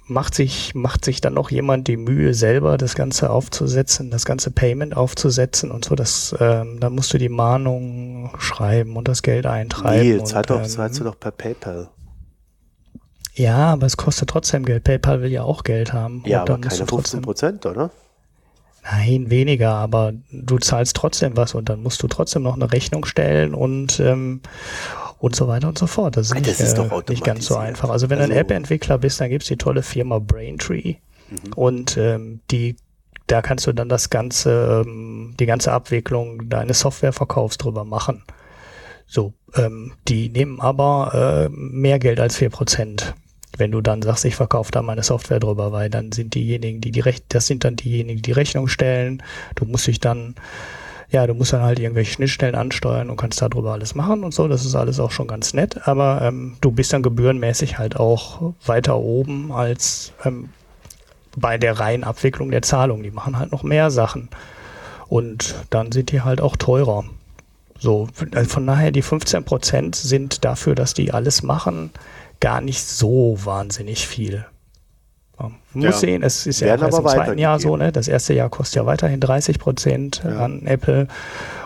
macht sich, macht sich dann noch jemand die Mühe, selber das Ganze aufzusetzen, das ganze Payment aufzusetzen und so, das, ähm, da musst du die Mahnung schreiben und das Geld eintreiben. Nee, doch, ähm, zahlst du doch per PayPal. Ja, aber es kostet trotzdem Geld. PayPal will ja auch Geld haben. Ja, aber keine 15 Prozent, oder? Nein, weniger, aber du zahlst trotzdem was und dann musst du trotzdem noch eine Rechnung stellen und ähm, und so weiter und so fort. Das ist, Nein, nicht, ist äh, nicht ganz so einfach. Also wenn du also, ein App-Entwickler bist, dann gibt's die tolle Firma Braintree mhm. und ähm, die da kannst du dann das ganze, ähm, die ganze Abwicklung deines Softwareverkaufs drüber machen. So, ähm, die nehmen aber äh, mehr Geld als vier Prozent. Wenn du dann sagst, ich verkaufe da meine Software drüber, weil dann sind diejenigen, die die Recht, das sind dann diejenigen, die die Rechnung stellen. Du musst dich dann, ja, du musst dann halt irgendwelche Schnittstellen ansteuern und kannst darüber alles machen und so. Das ist alles auch schon ganz nett. Aber ähm, du bist dann gebührenmäßig halt auch weiter oben als ähm, bei der reinen Abwicklung der Zahlung. Die machen halt noch mehr Sachen. Und dann sind die halt auch teurer. So, also von daher die 15 Prozent sind dafür, dass die alles machen, gar nicht so wahnsinnig viel. Man muss ja. sehen, es ist ja erst im zweiten Jahr so, ne? Das erste Jahr kostet ja weiterhin 30 Prozent ja. an Apple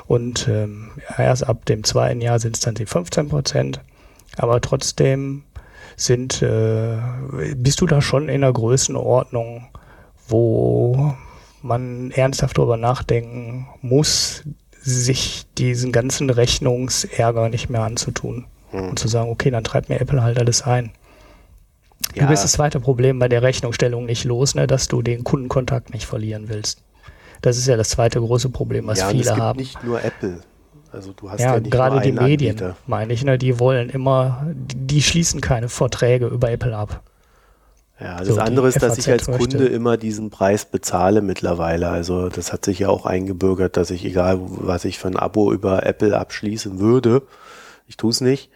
und ähm, erst ab dem zweiten Jahr sind es dann die 15 Prozent. Aber trotzdem sind, äh, bist du da schon in der Größenordnung, wo man ernsthaft darüber nachdenken muss, sich diesen ganzen Rechnungsärger nicht mehr anzutun. Hm. Und zu sagen, okay, dann treibt mir Apple halt alles ein. Ja. Du bist das zweite Problem bei der Rechnungsstellung nicht los, ne, dass du den Kundenkontakt nicht verlieren willst. Das ist ja das zweite große Problem, was ja, viele es gibt haben. Nicht nur Apple. Also du hast ja, ja gerade die Medien, Anbieter. meine ich, ne, die wollen immer, die schließen keine Verträge über Apple ab. Ja, das so, andere ist, dass FAZ ich als Kunde möchte. immer diesen Preis bezahle mittlerweile. Also das hat sich ja auch eingebürgert, dass ich, egal was ich für ein Abo über Apple abschließen würde, ich tue es nicht,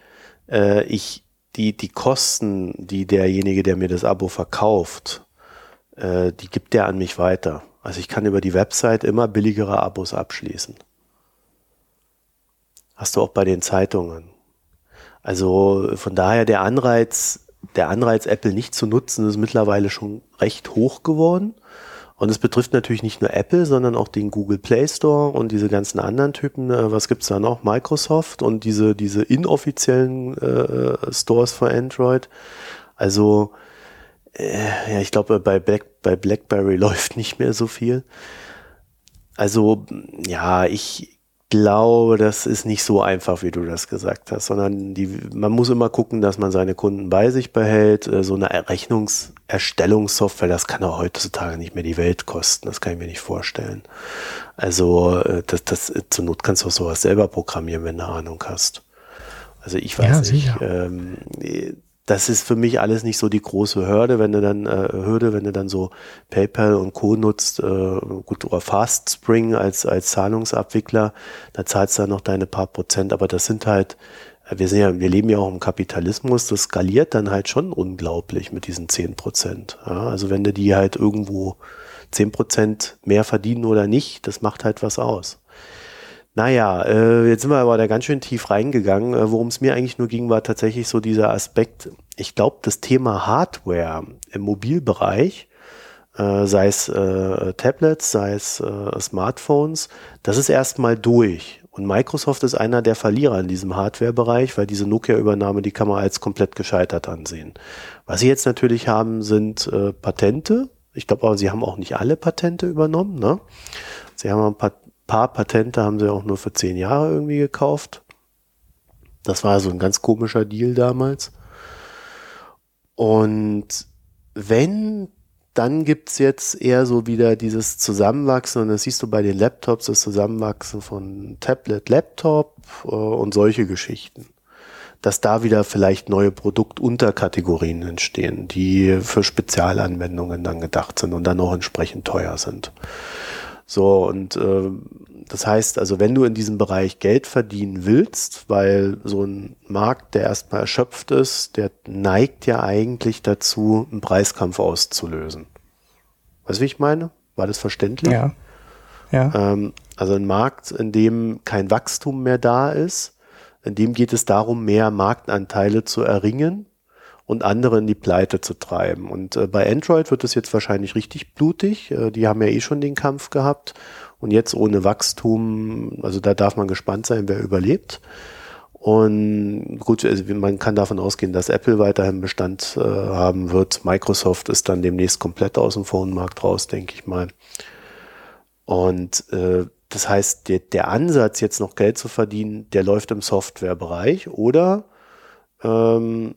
äh, ich die, die Kosten, die derjenige, der mir das Abo verkauft, äh, die gibt der an mich weiter. Also ich kann über die Website immer billigere Abos abschließen. Hast du auch bei den Zeitungen. Also von daher der Anreiz, der Anreiz, Apple nicht zu nutzen, ist mittlerweile schon recht hoch geworden. Und es betrifft natürlich nicht nur Apple, sondern auch den Google Play Store und diese ganzen anderen Typen. Äh, was gibt's da noch? Microsoft und diese, diese inoffiziellen äh, Stores für Android. Also, äh, ja, ich glaube, bei, Black, bei BlackBerry <laughs> läuft nicht mehr so viel. Also, ja, ich, glaube, das ist nicht so einfach, wie du das gesagt hast, sondern die, man muss immer gucken, dass man seine Kunden bei sich behält. Äh, so eine Rechnungserstellungssoftware, das kann auch heutzutage nicht mehr die Welt kosten. Das kann ich mir nicht vorstellen. Also, äh, das, das, zur Not kannst du auch sowas selber programmieren, wenn du Ahnung hast. Also ich weiß ja, nicht. Ähm, das ist für mich alles nicht so die große Hürde, wenn du dann äh, Hürde, wenn du dann so PayPal und Co nutzt, äh, gut oder FastSpring als als Zahlungsabwickler, da zahlst du dann noch deine paar Prozent, aber das sind halt wir sind ja, wir leben ja auch im Kapitalismus, das skaliert dann halt schon unglaublich mit diesen zehn Prozent. Ja, also wenn du die halt irgendwo zehn Prozent mehr verdienen oder nicht, das macht halt was aus. Naja, äh, jetzt sind wir aber da ganz schön tief reingegangen. Äh, Worum es mir eigentlich nur ging, war tatsächlich so dieser Aspekt, ich glaube, das Thema Hardware im Mobilbereich, äh, sei es äh, Tablets, sei es äh, Smartphones, das ist erstmal durch. Und Microsoft ist einer der Verlierer in diesem Hardware-Bereich, weil diese Nokia-Übernahme, die kann man als komplett gescheitert ansehen. Was sie jetzt natürlich haben, sind äh, Patente. Ich glaube aber, sie haben auch nicht alle Patente übernommen. Ne? Sie haben ein paar paar Patente haben sie auch nur für zehn Jahre irgendwie gekauft. Das war so ein ganz komischer Deal damals. Und wenn, dann gibt's jetzt eher so wieder dieses Zusammenwachsen, und das siehst du bei den Laptops, das Zusammenwachsen von Tablet, Laptop äh, und solche Geschichten. Dass da wieder vielleicht neue Produktunterkategorien entstehen, die für Spezialanwendungen dann gedacht sind und dann auch entsprechend teuer sind. So, und äh, das heißt also, wenn du in diesem Bereich Geld verdienen willst, weil so ein Markt, der erstmal erschöpft ist, der neigt ja eigentlich dazu, einen Preiskampf auszulösen. Weißt du, wie ich meine? War das verständlich? Ja. ja. Ähm, also ein Markt, in dem kein Wachstum mehr da ist, in dem geht es darum, mehr Marktanteile zu erringen und andere in die Pleite zu treiben. Und äh, bei Android wird es jetzt wahrscheinlich richtig blutig. Äh, die haben ja eh schon den Kampf gehabt. Und jetzt ohne Wachstum, also da darf man gespannt sein, wer überlebt. Und gut, also man kann davon ausgehen, dass Apple weiterhin Bestand äh, haben wird. Microsoft ist dann demnächst komplett aus dem Phone-Markt raus, denke ich mal. Und äh, das heißt, der, der Ansatz, jetzt noch Geld zu verdienen, der läuft im Softwarebereich oder ähm,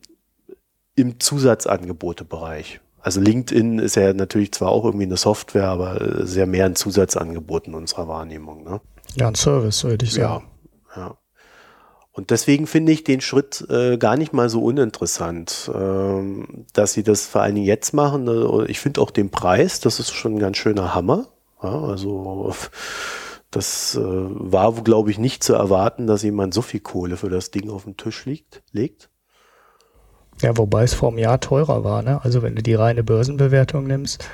im Zusatzangebotebereich. Also LinkedIn ist ja natürlich zwar auch irgendwie eine Software, aber sehr mehr ein Zusatzangebot in unserer Wahrnehmung. Ne? Ja, ein Service, würde ich sagen. Ja, ja. Und deswegen finde ich den Schritt äh, gar nicht mal so uninteressant, ähm, dass sie das vor allen Dingen jetzt machen. Äh, ich finde auch den Preis, das ist schon ein ganz schöner Hammer. Ja, also das äh, war, glaube ich, nicht zu erwarten, dass jemand so viel Kohle für das Ding auf den Tisch liegt, legt. Ja, wobei es vor einem Jahr teurer war. Ne? Also wenn du die reine Börsenbewertung nimmst,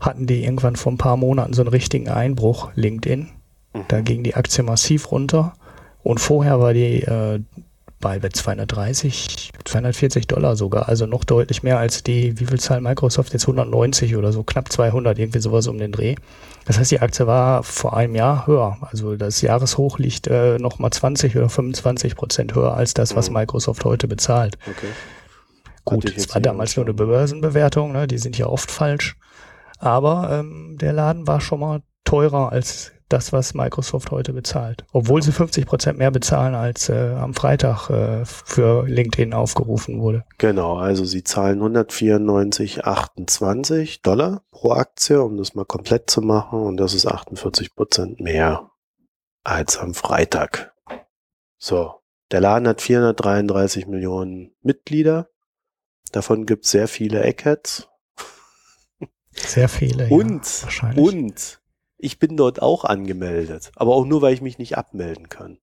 hatten die irgendwann vor ein paar Monaten so einen richtigen Einbruch, LinkedIn. Mhm. Da ging die Aktie massiv runter. Und vorher war die äh, bei 230, 240 Dollar sogar, also noch deutlich mehr als die, wie viel zahlt Microsoft jetzt 190 oder so, knapp 200, irgendwie sowas um den Dreh. Das heißt, die Aktie war vor einem Jahr höher. Also das Jahreshoch liegt äh, noch mal 20 oder 25 Prozent höher als das, was mhm. Microsoft heute bezahlt. Okay. Gut, es war damals nur eine Börsenbewertung, ne? die sind ja oft falsch. Aber ähm, der Laden war schon mal teurer als das, was Microsoft heute bezahlt. Obwohl sie 50 Prozent mehr bezahlen, als äh, am Freitag äh, für LinkedIn aufgerufen wurde. Genau, also sie zahlen 194,28 Dollar pro Aktie, um das mal komplett zu machen. Und das ist 48 Prozent mehr als am Freitag. So, der Laden hat 433 Millionen Mitglieder. Davon gibt es sehr viele Eggheads. Sehr viele. Und, ja, wahrscheinlich. und ich bin dort auch angemeldet, aber auch nur, weil ich mich nicht abmelden kann.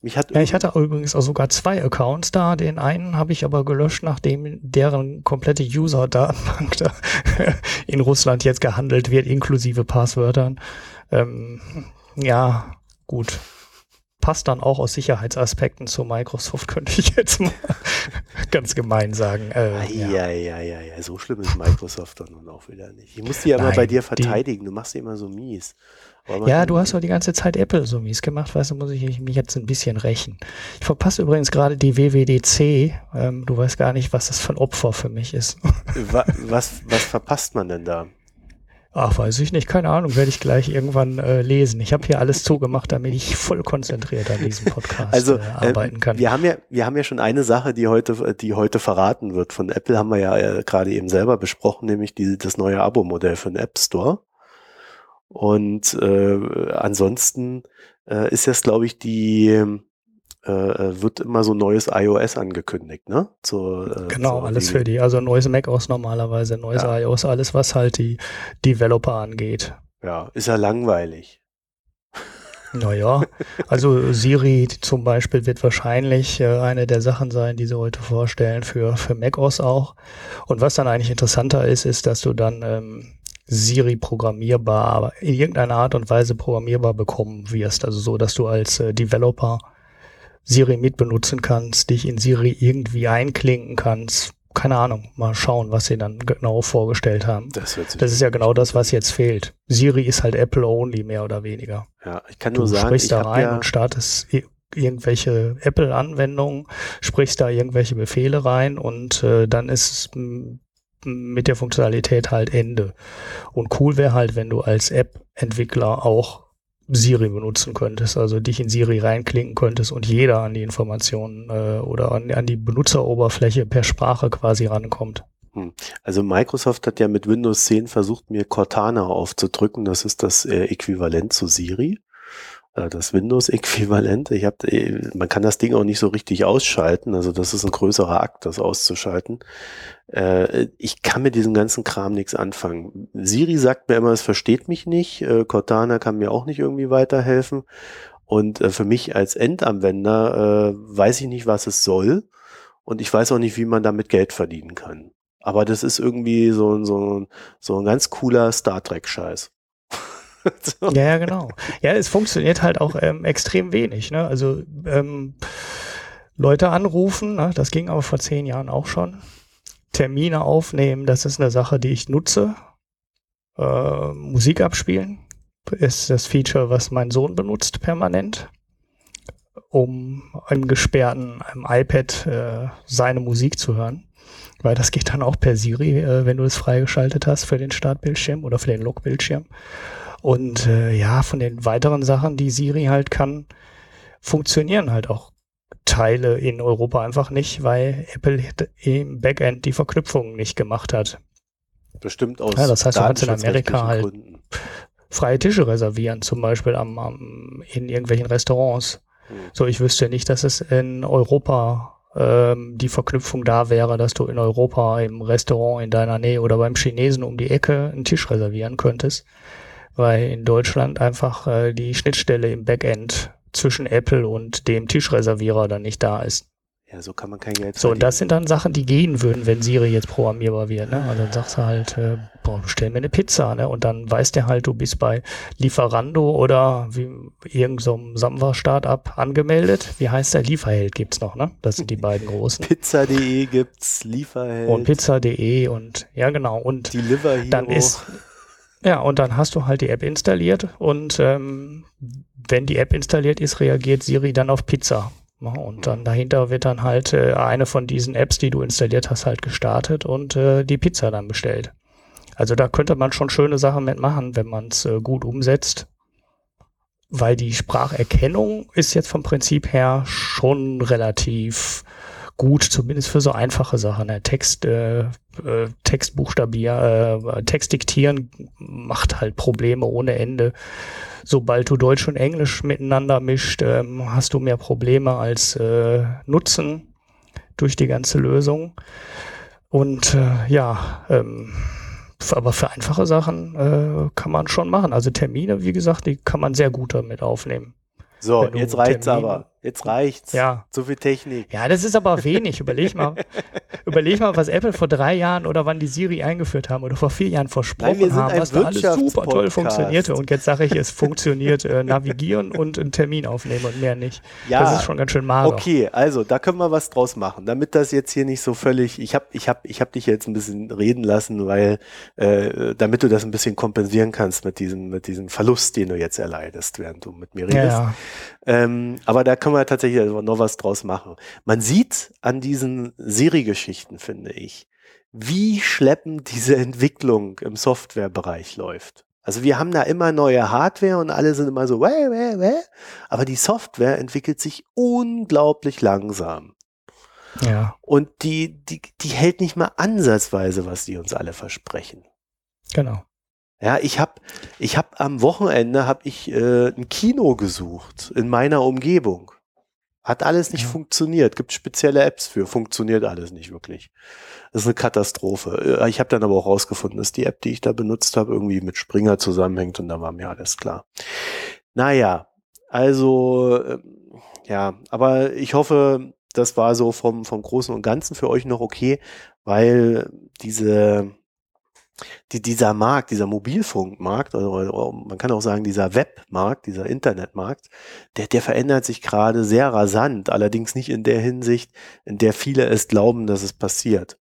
Mich hat ja, ich hatte übrigens auch sogar zwei Accounts da. Den einen habe ich aber gelöscht, nachdem deren komplette User-Datenbank da <laughs> in Russland jetzt gehandelt wird, inklusive Passwörtern. Ähm, ja, gut passt dann auch aus Sicherheitsaspekten zu Microsoft, <laughs> könnte ich jetzt mal <laughs> ganz gemein sagen. Äh, ja. ja, ja, ja, so schlimm ist Microsoft dann nun auch wieder nicht. Ich muss die ja immer bei dir verteidigen, du machst die immer so mies. Ja, du hast doch die ganze Zeit Apple so mies gemacht, weißt du, muss ich mich jetzt ein bisschen rächen. Ich verpasse übrigens gerade die WWDC. Ähm, du weißt gar nicht, was das für ein Opfer für mich ist. was, was verpasst man denn da? Ach, weiß ich nicht, keine Ahnung, werde ich gleich irgendwann äh, lesen. Ich habe hier alles zugemacht, damit ich voll konzentriert an diesem Podcast also, äh, arbeiten kann. Wir haben ja, wir haben ja schon eine Sache, die heute, die heute verraten wird. Von Apple haben wir ja äh, gerade eben selber besprochen, nämlich die, das neue Abo-Modell für den App Store. Und äh, ansonsten äh, ist jetzt, glaube ich, die wird immer so neues iOS angekündigt, ne? Zur, äh, genau, alles für die, also neues macOS normalerweise, neues ja. iOS, alles was halt die Developer angeht. Ja, ist ja langweilig. Naja, also Siri zum Beispiel wird wahrscheinlich äh, eine der Sachen sein, die sie heute vorstellen für, für macOS auch. Und was dann eigentlich interessanter ist, ist, dass du dann ähm, Siri programmierbar, in irgendeiner Art und Weise programmierbar bekommen wirst. Also so, dass du als äh, Developer Siri mitbenutzen kannst, dich in Siri irgendwie einklinken kannst. Keine Ahnung, mal schauen, was sie dann genau vorgestellt haben. Das, das ist ja genau das, was jetzt fehlt. Siri ist halt Apple only, mehr oder weniger. Ja, ich kann nur du sagen, du sprichst da rein ja und startest irgendwelche Apple-Anwendungen, sprichst da irgendwelche Befehle rein und äh, dann ist mit der Funktionalität halt Ende. Und cool wäre halt, wenn du als App-Entwickler auch Siri benutzen könntest, also dich in Siri reinklinken könntest und jeder an die Informationen äh, oder an, an die Benutzeroberfläche per Sprache quasi rankommt. Hm. Also Microsoft hat ja mit Windows 10 versucht, mir Cortana aufzudrücken. Das ist das äh, Äquivalent zu Siri. Äh, das Windows-Äquivalent. Ich hab, äh, man kann das Ding auch nicht so richtig ausschalten. Also das ist ein größerer Akt, das auszuschalten. Äh, ich kann mit diesem ganzen Kram nichts anfangen. Siri sagt mir immer, es versteht mich nicht. Cortana kann mir auch nicht irgendwie weiterhelfen. Und für mich als Endanwender weiß ich nicht, was es soll. Und ich weiß auch nicht, wie man damit Geld verdienen kann. Aber das ist irgendwie so, so, so ein ganz cooler Star Trek-Scheiß. <laughs> so. Ja, genau. Ja, es funktioniert halt auch ähm, extrem wenig. Ne? Also ähm, Leute anrufen, ne? das ging aber vor zehn Jahren auch schon. Termine aufnehmen, das ist eine Sache, die ich nutze. Äh, Musik abspielen ist das Feature, was mein Sohn benutzt permanent, um im gesperrten im iPad äh, seine Musik zu hören. Weil das geht dann auch per Siri, äh, wenn du es freigeschaltet hast für den Startbildschirm oder für den Logbildschirm. Und äh, ja, von den weiteren Sachen, die Siri halt kann, funktionieren halt auch Teile in Europa einfach nicht, weil Apple im Backend die Verknüpfung nicht gemacht hat. Bestimmt aus. Ja, das heißt, du kannst in Amerika halt Gründen. freie Tische reservieren, zum Beispiel am, am, in irgendwelchen Restaurants. So, ich wüsste nicht, dass es in Europa ähm, die Verknüpfung da wäre, dass du in Europa im Restaurant in deiner Nähe oder beim Chinesen um die Ecke einen Tisch reservieren könntest, weil in Deutschland einfach äh, die Schnittstelle im Backend zwischen Apple und dem Tischreservierer dann nicht da ist. Ja, so kann man kein Geld So, und das sind dann Sachen, die gehen würden, wenn Siri jetzt programmierbar wird. Ne? Also dann sagst du halt, äh, boah, bestell mir eine Pizza, ne? Und dann weiß der halt, du bist bei Lieferando oder wie irgendeinem so Samwa-Startup angemeldet. Wie heißt der? Lieferheld gibt's noch, ne? Das sind die <laughs> beiden großen. Pizza.de gibt's, Lieferheld. Und Pizza.de und ja genau. Und Deliver Hero. dann ist ja, und dann hast du halt die App installiert und ähm, wenn die App installiert ist, reagiert Siri dann auf Pizza. Und dann dahinter wird dann halt äh, eine von diesen Apps, die du installiert hast, halt gestartet und äh, die Pizza dann bestellt. Also da könnte man schon schöne Sachen mitmachen, wenn man es äh, gut umsetzt. Weil die Spracherkennung ist jetzt vom Prinzip her schon relativ gut, zumindest für so einfache Sachen. Ne? Text, äh, äh, Textbuchstabier, äh, Text diktieren macht halt Probleme ohne Ende. Sobald du Deutsch und Englisch miteinander mischt, ähm, hast du mehr Probleme als äh, Nutzen durch die ganze Lösung. Und äh, ja, ähm, aber für einfache Sachen äh, kann man schon machen. Also Termine, wie gesagt, die kann man sehr gut damit aufnehmen. So, jetzt reicht's Termin- aber. Jetzt reicht's. Ja. Zu viel Technik. Ja, das ist aber wenig. Überleg mal, überleg mal, was Apple vor drei Jahren oder wann die Siri eingeführt haben oder vor vier Jahren versprochen Nein, haben, was da alles super toll funktionierte. Und jetzt sage ich, es funktioniert äh, navigieren und einen Termin aufnehmen und mehr nicht. Ja. Das ist schon ganz schön mager. Okay, also da können wir was draus machen, damit das jetzt hier nicht so völlig. Ich habe, ich habe, ich habe dich jetzt ein bisschen reden lassen, weil äh, damit du das ein bisschen kompensieren kannst mit diesem, mit diesem Verlust, den du jetzt erleidest, während du mit mir Ja, redest. ja. Ähm, aber da können wir tatsächlich also noch was draus machen. Man sieht an diesen Siri-Geschichten, finde ich, wie schleppend diese Entwicklung im Softwarebereich läuft. Also wir haben da immer neue Hardware und alle sind immer so, wäh, wäh, wäh. aber die Software entwickelt sich unglaublich langsam. ja, Und die, die, die hält nicht mal ansatzweise, was die uns alle versprechen. genau. Ja, ich habe ich hab am Wochenende hab ich äh, ein Kino gesucht in meiner Umgebung. Hat alles nicht Ja. funktioniert. Gibt spezielle Apps für, funktioniert alles nicht wirklich. Das ist eine Katastrophe. Äh, Ich habe dann aber auch rausgefunden, dass die App, die ich da benutzt habe, irgendwie mit Springer zusammenhängt und da war mir alles klar. Naja, also ähm, ja, aber ich hoffe, das war so vom, vom Großen und Ganzen für euch noch okay, weil diese die, dieser Markt, dieser Mobilfunkmarkt, oder, oder man kann auch sagen, dieser Webmarkt, dieser Internetmarkt, der, der verändert sich gerade sehr rasant, allerdings nicht in der Hinsicht, in der viele es glauben, dass es passiert.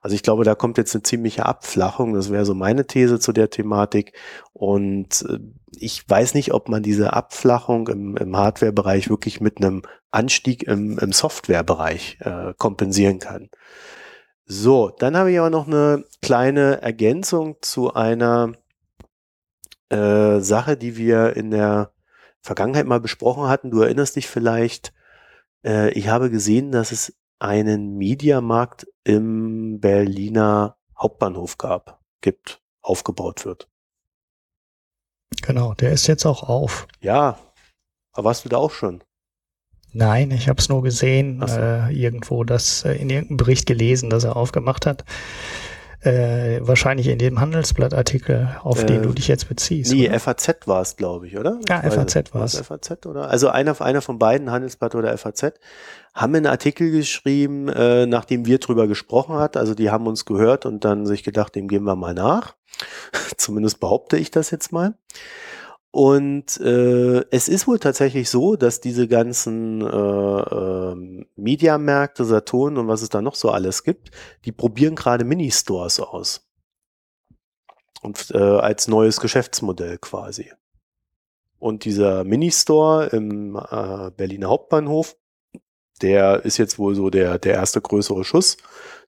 Also ich glaube, da kommt jetzt eine ziemliche Abflachung, das wäre so meine These zu der Thematik. Und äh, ich weiß nicht, ob man diese Abflachung im, im Hardware-Bereich wirklich mit einem Anstieg im, im Software-Bereich äh, kompensieren kann. So, dann habe ich aber noch eine kleine Ergänzung zu einer äh, Sache, die wir in der Vergangenheit mal besprochen hatten. Du erinnerst dich vielleicht, äh, ich habe gesehen, dass es einen Mediamarkt im Berliner Hauptbahnhof gab, gibt, aufgebaut wird. Genau, der ist jetzt auch auf. Ja, aber warst du da auch schon? Nein, ich habe es nur gesehen, so. äh, irgendwo, das äh, in irgendeinem Bericht gelesen, dass er aufgemacht hat. Äh, wahrscheinlich in dem Handelsblattartikel, auf Äh, den du dich jetzt beziehst. Nee, oder? FAZ war es, glaube ich, oder? Ja, Ich FAZ war's. War's FAZ, oder? Also einer, einer von beiden, Handelsblatt oder FAZ, haben einen Artikel geschrieben, äh, nachdem wir drüber gesprochen hat. Also die haben uns gehört und dann sich gedacht, dem gehen wir mal nach. <laughs> Zumindest behaupte ich das jetzt mal. Und äh, es ist wohl tatsächlich so, dass diese ganzen äh, ähm, Mediamärkte, Saturn und was es da noch so alles gibt, die probieren gerade Mini-Stores aus. Und äh, als neues Geschäftsmodell quasi. Und dieser Mini-Store im äh, Berliner Hauptbahnhof, der ist jetzt wohl so der, der erste größere Schuss,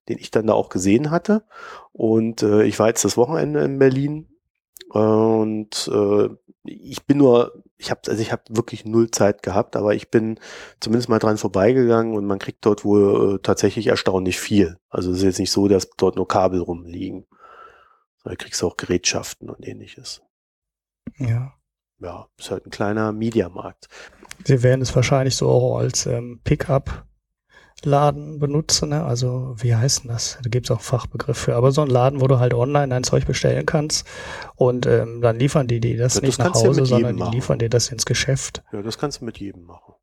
den ich dann da auch gesehen hatte. Und äh, ich war jetzt das Wochenende in Berlin und äh, ich bin nur, ich habe also ich habe wirklich null Zeit gehabt, aber ich bin zumindest mal dran vorbeigegangen und man kriegt dort wohl äh, tatsächlich erstaunlich viel. Also es ist jetzt nicht so, dass dort nur Kabel rumliegen. Da kriegst du auch Gerätschaften und ähnliches. Ja. ja, ist halt ein kleiner Mediamarkt. Sie werden es wahrscheinlich so auch als ähm, Pickup Laden benutzen, ne? also wie heißt denn das? Da gibt es auch Fachbegriff für, aber so ein Laden, wo du halt online dein Zeug bestellen kannst und ähm, dann liefern die dir das, ja, das nicht nach Hause, sondern die liefern dir das ins Geschäft. Ja, das kannst du mit jedem machen.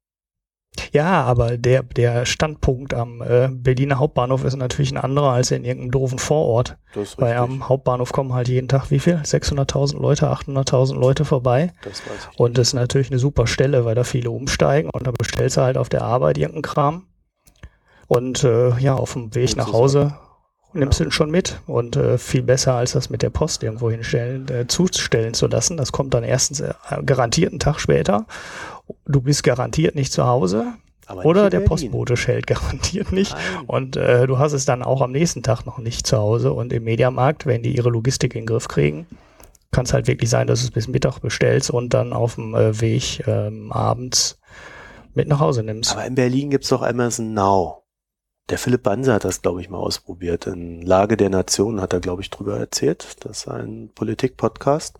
Ja, aber der, der Standpunkt am äh, Berliner Hauptbahnhof ist natürlich ein anderer als in irgendeinem doofen Vorort. Das ist Weil am Hauptbahnhof kommen halt jeden Tag wie viel? 600.000 Leute, 800.000 Leute vorbei. Das weiß ich. Und das ist natürlich eine super Stelle, weil da viele umsteigen und da bestellst du halt auf der Arbeit irgendeinen Kram. Und äh, ja, auf dem Weg nach Hause nimmst du ihn schon mit und äh, viel besser als das mit der Post irgendwo hinstellen, äh, zustellen zu lassen. Das kommt dann erstens äh, garantiert einen Tag später. Du bist garantiert nicht zu Hause. Aber oder der Postbote schält <laughs> garantiert nicht. Nein. Und äh, du hast es dann auch am nächsten Tag noch nicht zu Hause. Und im Mediamarkt, wenn die ihre Logistik in den Griff kriegen, kann es halt wirklich sein, dass du es bis Mittag bestellst und dann auf dem äh, Weg ähm, abends mit nach Hause nimmst. Aber in Berlin gibt es doch Amazon Now. Der Philipp Banse hat das, glaube ich, mal ausprobiert. In Lage der Nation hat er, glaube ich, drüber erzählt. Das ist ein Politik-Podcast.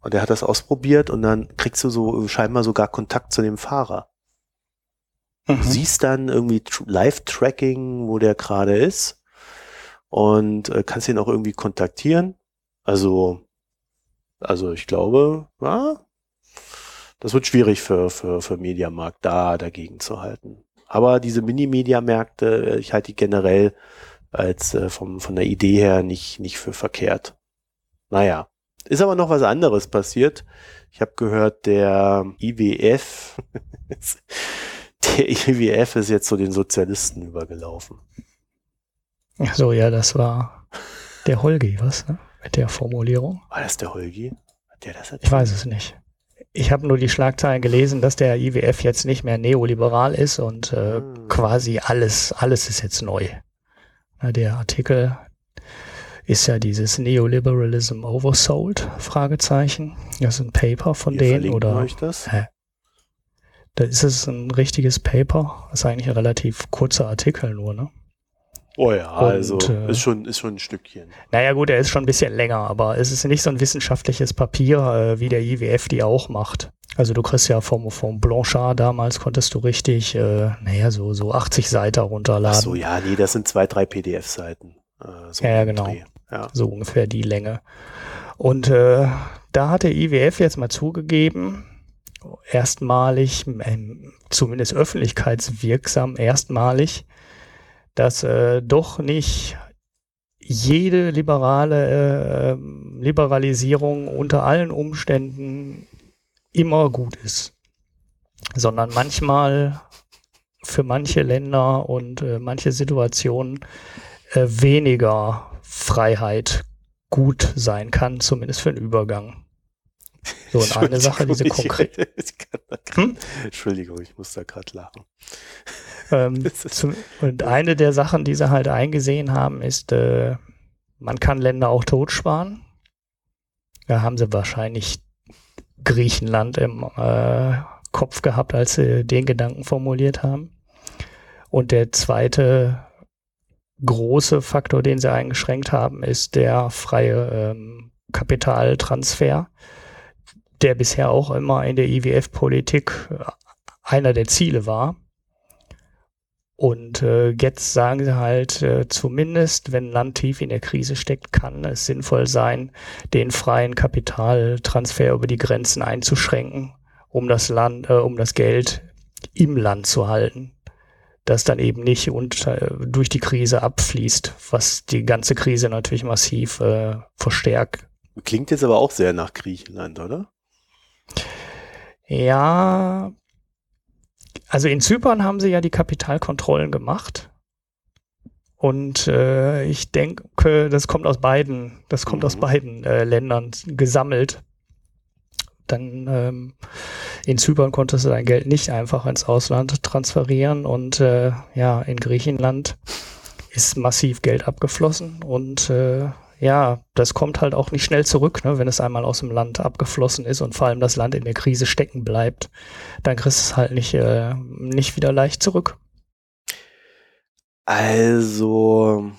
Und er hat das ausprobiert und dann kriegst du so scheinbar sogar Kontakt zu dem Fahrer. Mhm. Du siehst dann irgendwie Live-Tracking, wo der gerade ist und äh, kannst ihn auch irgendwie kontaktieren. Also, also ich glaube, ja, das wird schwierig für, für, für Mediamarkt da dagegen zu halten. Aber diese Mini-Media-Märkte, äh, ich halte die generell als äh, vom, von der Idee her nicht, nicht für verkehrt. Naja. Ist aber noch was anderes passiert. Ich habe gehört, der IWF, <laughs> der IWF ist jetzt so den Sozialisten übergelaufen. Ach so, ja, das war der Holgi, was, ne? Mit der Formulierung. War das der Holgi? Hat der das erzählt? Ich weiß es nicht. Ich habe nur die Schlagzeilen gelesen, dass der IWF jetzt nicht mehr neoliberal ist und äh, hm. quasi alles, alles ist jetzt neu. Der Artikel ist ja dieses Neoliberalism Oversold, Fragezeichen. Das ist ein Paper von Wir denen oder. Euch das? Hä? Da ist es ein richtiges Paper. Das ist eigentlich ein relativ kurzer Artikel nur, ne? Oh ja, und, also äh, ist, schon, ist schon ein Stückchen. Naja gut, er ist schon ein bisschen länger, aber es ist nicht so ein wissenschaftliches Papier, äh, wie der IWF die auch macht. Also du kriegst ja vom, vom Blanchard damals, konntest du richtig, äh, naja, so, so 80 Seiten runterladen. Ach so, ja, nee, das sind zwei, drei PDF-Seiten. Äh, so ja, genau. Ja. So ungefähr die Länge. Und äh, da hat der IWF jetzt mal zugegeben, erstmalig, ähm, zumindest öffentlichkeitswirksam erstmalig, dass äh, doch nicht jede liberale äh, Liberalisierung unter allen Umständen immer gut ist, sondern manchmal für manche Länder und äh, manche Situationen äh, weniger Freiheit gut sein kann, zumindest für einen Übergang. So, und eine Sache, diese konkret. <laughs> Hm? Entschuldigung, ich muss da gerade lachen. Ähm, <laughs> zum, und eine der Sachen, die sie halt eingesehen haben, ist, äh, man kann Länder auch totsparen. Da haben sie wahrscheinlich Griechenland im äh, Kopf gehabt, als sie den Gedanken formuliert haben. Und der zweite große Faktor, den sie eingeschränkt haben, ist der freie ähm, Kapitaltransfer, der bisher auch immer in der IWF-Politik äh, einer der Ziele war. Und äh, jetzt sagen sie halt, äh, zumindest wenn ein Land tief in der Krise steckt, kann es sinnvoll sein, den freien Kapitaltransfer über die Grenzen einzuschränken, um das Land, äh, um das Geld im Land zu halten das dann eben nicht unter, äh, durch die Krise abfließt, was die ganze Krise natürlich massiv äh, verstärkt. Klingt jetzt aber auch sehr nach Griechenland, oder? Ja, also in Zypern haben sie ja die Kapitalkontrollen gemacht. Und äh, ich denke, das kommt aus beiden, das kommt mhm. aus beiden äh, Ländern gesammelt dann ähm, in Zypern konntest du dein Geld nicht einfach ins Ausland transferieren und äh, ja, in Griechenland ist massiv Geld abgeflossen und äh, ja, das kommt halt auch nicht schnell zurück, ne, wenn es einmal aus dem Land abgeflossen ist und vor allem das Land in der Krise stecken bleibt, dann kriegst du es halt nicht, äh, nicht wieder leicht zurück. Also,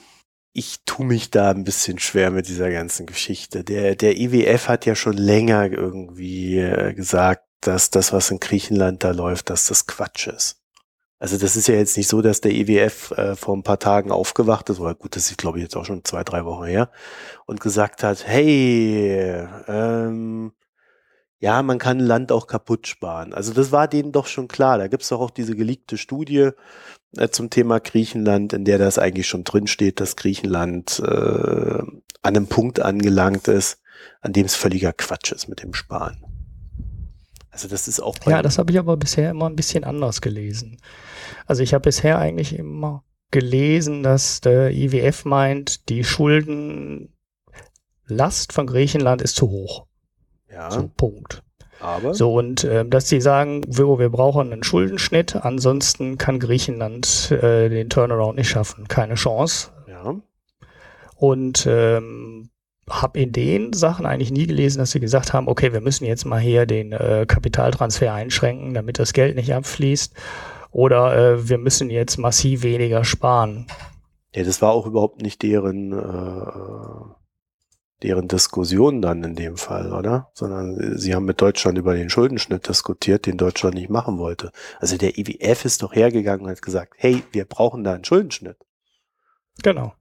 ich tue mich da ein bisschen schwer mit dieser ganzen Geschichte. Der, der IWF hat ja schon länger irgendwie äh, gesagt, dass das, was in Griechenland da läuft, dass das Quatsch ist. Also das ist ja jetzt nicht so, dass der IWF äh, vor ein paar Tagen aufgewacht ist, oder gut, das ist glaube ich jetzt auch schon zwei, drei Wochen her, und gesagt hat, hey, ähm, ja, man kann Land auch kaputt sparen. Also das war denen doch schon klar. Da gibt's doch auch diese geleakte Studie äh, zum Thema Griechenland, in der das eigentlich schon drinsteht, dass Griechenland äh, an einem Punkt angelangt ist, an dem es völliger Quatsch ist mit dem Sparen. Also das ist auch. Ja, das habe ich aber bisher immer ein bisschen anders gelesen. Also ich habe bisher eigentlich immer gelesen, dass der IWF meint, die Schuldenlast von Griechenland ist zu hoch. Ja. So, Punkt. Aber So, und äh, dass sie sagen, wir, wir brauchen einen Schuldenschnitt, ansonsten kann Griechenland äh, den Turnaround nicht schaffen. Keine Chance. ja, Und ähm, habe in den Sachen eigentlich nie gelesen, dass sie gesagt haben, okay, wir müssen jetzt mal hier den äh, Kapitaltransfer einschränken, damit das Geld nicht abfließt. Oder äh, wir müssen jetzt massiv weniger sparen. ja, das war auch überhaupt nicht deren äh, deren Diskussion dann in dem Fall, oder? Sondern sie haben mit Deutschland über den Schuldenschnitt diskutiert, den Deutschland nicht machen wollte. Also der IWF ist doch hergegangen und hat gesagt, hey, wir brauchen da einen Schuldenschnitt. Genau.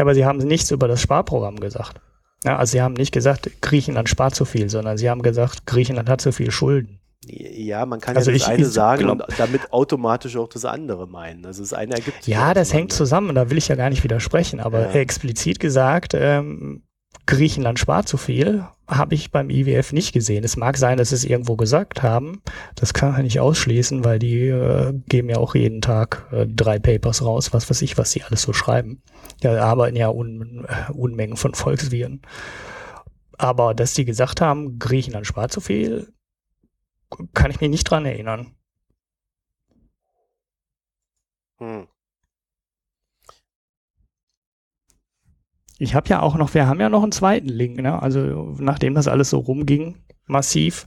Aber sie haben nichts über das Sparprogramm gesagt. Ja, also sie haben nicht gesagt, Griechenland spart zu viel, sondern sie haben gesagt, Griechenland hat zu viel Schulden. Ja, man kann Also ja das ich- eine ich- sagen genau. und damit automatisch auch das andere meinen. Also das eine ergibt sich Ja, das hängt zusammen, da will ich ja gar nicht widersprechen, aber Ja. explizit gesagt, ähm, Griechenland spart zu viel, habe ich beim IWF nicht gesehen. Es mag sein, dass sie es irgendwo gesagt haben, das kann man nicht ausschließen, weil die äh, geben ja auch jeden Tag äh, drei Papers raus, was weiß ich, was sie alles so schreiben. Ja, arbeiten ja Un äh, Unmengen von Volkswirten. Aber dass die gesagt haben, Griechenland spart zu viel, kann ich mich nicht dran erinnern. Hm. Ich habe ja auch noch, wir haben ja noch einen zweiten Link, ne? Also nachdem das alles so rumging, massiv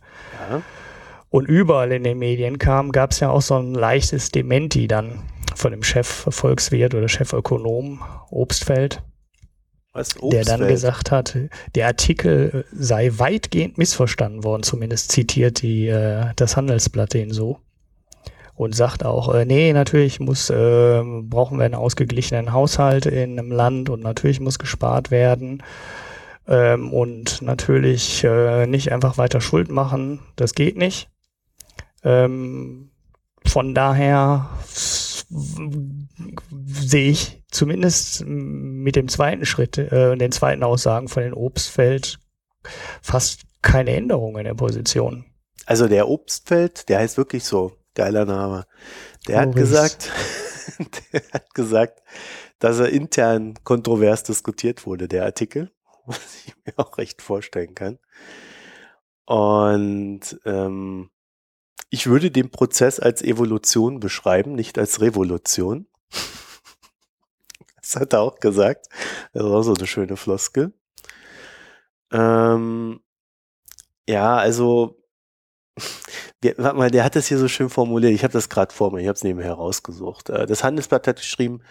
Ja. und überall in den Medien kam, gab es ja auch so ein leichtes Dementi dann von dem Chef Volkswirt oder Chefökonom Obstfeld, Was? der dann Obstfeld? gesagt hat, der Artikel sei weitgehend missverstanden worden, zumindest zitiert die, äh, das Handelsblatt den so. Und sagt auch, äh, nee, natürlich muss, äh, brauchen wir einen ausgeglichenen Haushalt in einem Land und natürlich muss gespart werden. Ähm, und natürlich äh, nicht einfach weiter Schuld machen, das geht nicht. Ähm, von daher sehe ich zumindest mit dem zweiten Schritt, äh, den zweiten Aussagen von den Obstfeld fast keine Änderung in der Position. Also der Obstfeld, der heißt wirklich so, geiler Name. Der hat Maurice. gesagt, <laughs> der hat gesagt, dass er intern kontrovers diskutiert wurde, der Artikel, <laughs> was ich mir auch recht vorstellen kann. Und ähm, ich würde den Prozess als Evolution beschreiben, nicht als Revolution. <laughs> Das hat er auch gesagt. Das war auch so eine schöne Floskel. Ähm, ja, also warte mal, der hat das hier so schön formuliert. Ich habe das gerade vor mir, ich habe es nebenher rausgesucht. Äh, Das Handelsblatt hat geschrieben,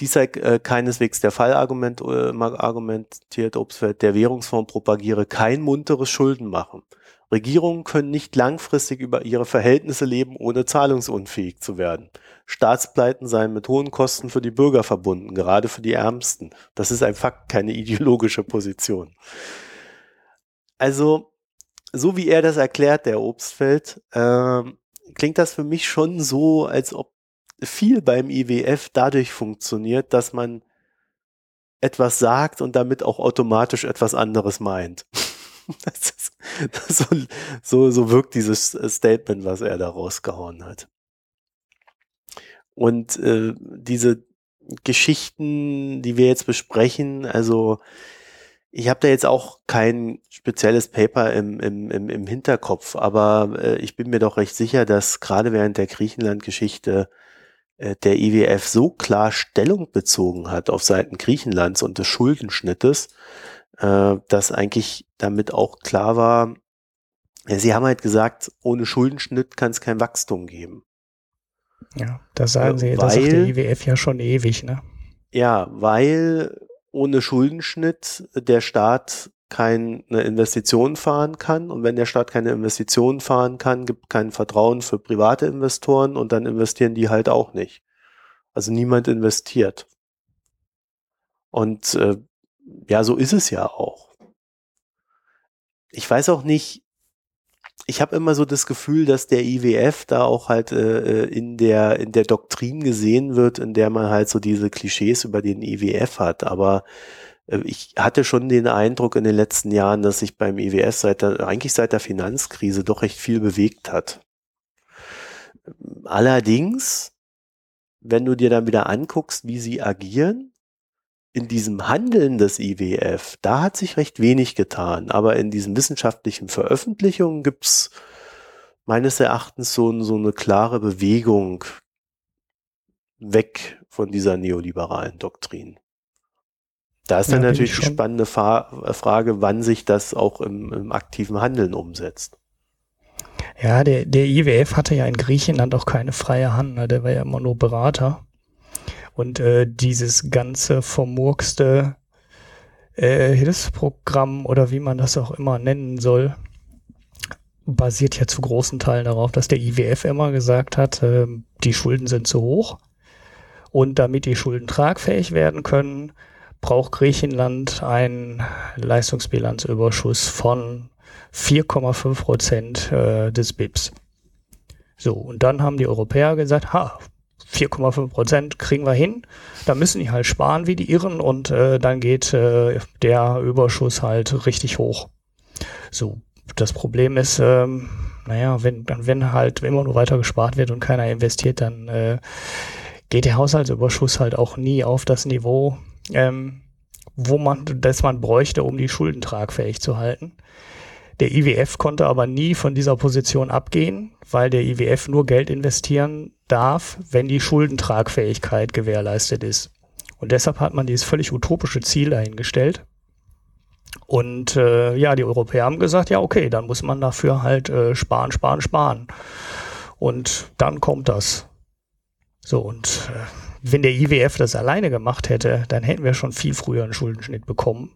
dies sei äh, keineswegs der Fall argument, äh, argumentiert Obstfeld, der Währungsfonds propagiere kein munteres Schuldenmachen. Regierungen können nicht langfristig über ihre Verhältnisse leben, ohne zahlungsunfähig zu werden. Staatspleiten seien mit hohen Kosten für die Bürger verbunden, gerade für die Ärmsten. Das ist ein Fakt, keine ideologische Position. Also, so wie er das erklärt, der Obstfeld, ähm, klingt das für mich schon so, als ob viel beim IWF dadurch funktioniert, dass man etwas sagt und damit auch automatisch etwas anderes meint. <laughs> Ist, <laughs> so, so, so wirkt dieses Statement, was er da rausgehauen hat. Und äh, diese Geschichten, die wir jetzt besprechen, also ich habe da jetzt auch kein spezielles Paper im, im, im, im Hinterkopf, aber äh, ich bin mir doch recht sicher, dass gerade während der Griechenland-Geschichte äh, der IWF so klar Stellung bezogen hat auf Seiten Griechenlands und des Schuldenschnittes, äh, dass eigentlich damit auch klar war, ja, sie haben halt gesagt, ohne Schuldenschnitt kann es kein Wachstum geben. Ja, das sagen Ja, sie, das sagt der weil- IWF ja schon ewig, ne? Ja, weil ohne Schuldenschnitt der Staat keine Investition fahren kann. Und wenn der Staat keine Investitionen fahren kann, gibt kein Vertrauen für private Investoren und dann investieren die halt auch nicht. Also niemand investiert. Und äh, ja, so ist es ja auch. Ich weiß auch nicht, ich habe immer so das Gefühl, dass der IWF da auch halt äh, äh, in der in der Doktrin gesehen wird, in der man halt so diese Klischees über den IWF hat. Aber äh, ich hatte schon den Eindruck in den letzten Jahren, dass sich beim IWF seit der, eigentlich seit der Finanzkrise doch recht viel bewegt hat. Allerdings, wenn du dir dann wieder anguckst, wie sie agieren, in diesem Handeln des IWF, da hat sich recht wenig getan. Aber in diesen wissenschaftlichen Veröffentlichungen gibt's meines Erachtens so, so eine klare Bewegung weg von dieser neoliberalen Doktrin. Da ist dann ja, natürlich die spannende Fa Frage, wann sich das auch im, im, aktiven Handeln umsetzt. Ja, der, der IWF hatte ja in Griechenland auch keine freie Hand, ne? der war ja immer nur Berater. Und äh, dieses ganze vermurkste äh, Hilfsprogramm oder wie man das auch immer nennen soll, basiert ja zu großen Teilen darauf, dass der IWF immer gesagt hat, äh, die Schulden sind zu hoch. Und damit die Schulden tragfähig werden können, braucht Griechenland einen Leistungsbilanzüberschuss von 4,5 Prozent äh, des BIPs. So, und dann haben die Europäer gesagt, ha, 4,5 Prozent kriegen wir hin. Da müssen die halt sparen wie die Irren und äh, dann geht äh, der Überschuss halt richtig hoch. So, das Problem ist, ähm, naja, wenn, wenn halt immer nur weiter gespart wird und keiner investiert, dann äh, geht der Haushaltsüberschuss halt auch nie auf das Niveau, ähm, wo man, das man bräuchte, um die Schulden tragfähig zu halten. Der IWF konnte aber nie von dieser Position abgehen, weil der IWF nur Geld investieren darf, wenn die Schuldentragfähigkeit gewährleistet ist. Und deshalb hat man dieses völlig utopische Ziel dahingestellt. Und äh, ja, die Europäer haben gesagt, ja, okay, dann muss man dafür halt äh, sparen, sparen, sparen. Und dann kommt das. So, und äh, wenn der IWF das alleine gemacht hätte, dann hätten wir schon viel früher einen Schuldenschnitt bekommen.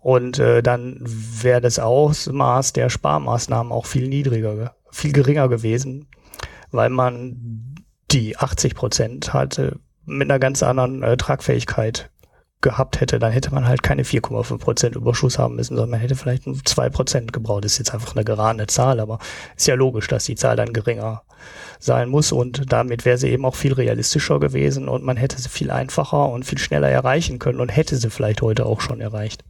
Und äh, dann wäre das Ausmaß der Sparmaßnahmen auch viel niedriger, viel geringer gewesen, weil man die 80 Prozent hatte mit einer ganz anderen äh, Tragfähigkeit gehabt hätte, dann hätte man halt keine 4,5 Prozent Überschuss haben müssen, sondern man hätte vielleicht nur 2 Prozent gebraucht. Das ist jetzt einfach eine gerade Zahl, aber ist ja logisch, dass die Zahl dann geringer sein muss und damit wäre sie eben auch viel realistischer gewesen und man hätte sie viel einfacher und viel schneller erreichen können und hätte sie vielleicht heute auch schon erreicht.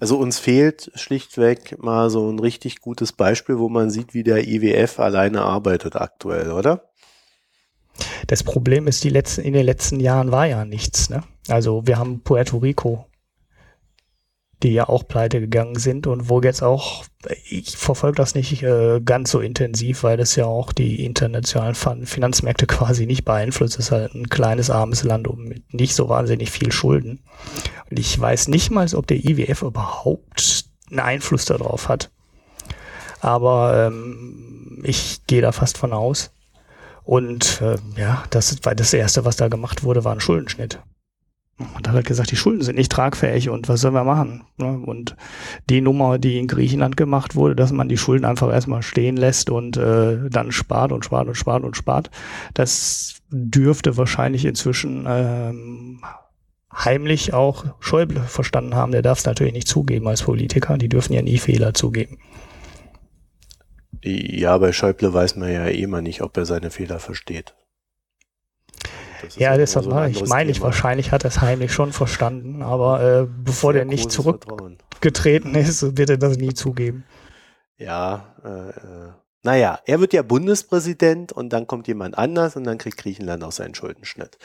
Also uns fehlt schlichtweg mal so ein richtig gutes Beispiel, wo man sieht, wie der IWF alleine arbeitet aktuell, oder? Das Problem ist, die letzten, in den letzten Jahren war ja nichts. Ne? Also wir haben Puerto Rico die ja auch pleite gegangen sind und wo jetzt auch, ich verfolge das nicht äh, ganz so intensiv, weil das ja auch die internationalen Finanzmärkte <laughs> quasi nicht beeinflusst. Es ist halt ein kleines, armes Land mit nicht so wahnsinnig viel Schulden. Und ich weiß nicht mal, ob der IWF überhaupt einen Einfluss darauf hat. Aber ähm, ich gehe da fast von aus. Und äh, ja, das war das Erste, was da gemacht wurde, war ein Schuldenschnitt. Und hat halt gesagt, die Schulden sind nicht tragfähig und was sollen wir machen? Ne? Und die Nummer, die in Griechenland gemacht wurde, dass man die Schulden einfach erstmal stehen lässt und äh, dann spart und spart und spart und spart, das dürfte wahrscheinlich inzwischen ähm, heimlich auch Schäuble verstanden haben. Der darf es natürlich nicht zugeben als Politiker. Die dürfen ja nie Fehler zugeben. Ja, bei Schäuble weiß man ja eh immer nicht, ob er seine Fehler versteht. Ja, deshalb so ich meine ich, wahrscheinlich hat er es heimlich schon verstanden, aber äh, bevor der nicht zurückgetreten ist, wird er das nie zugeben. Ja, äh, äh, naja, er wird ja Bundespräsident und dann kommt jemand anders und dann kriegt Griechenland auch seinen Schuldenschnitt.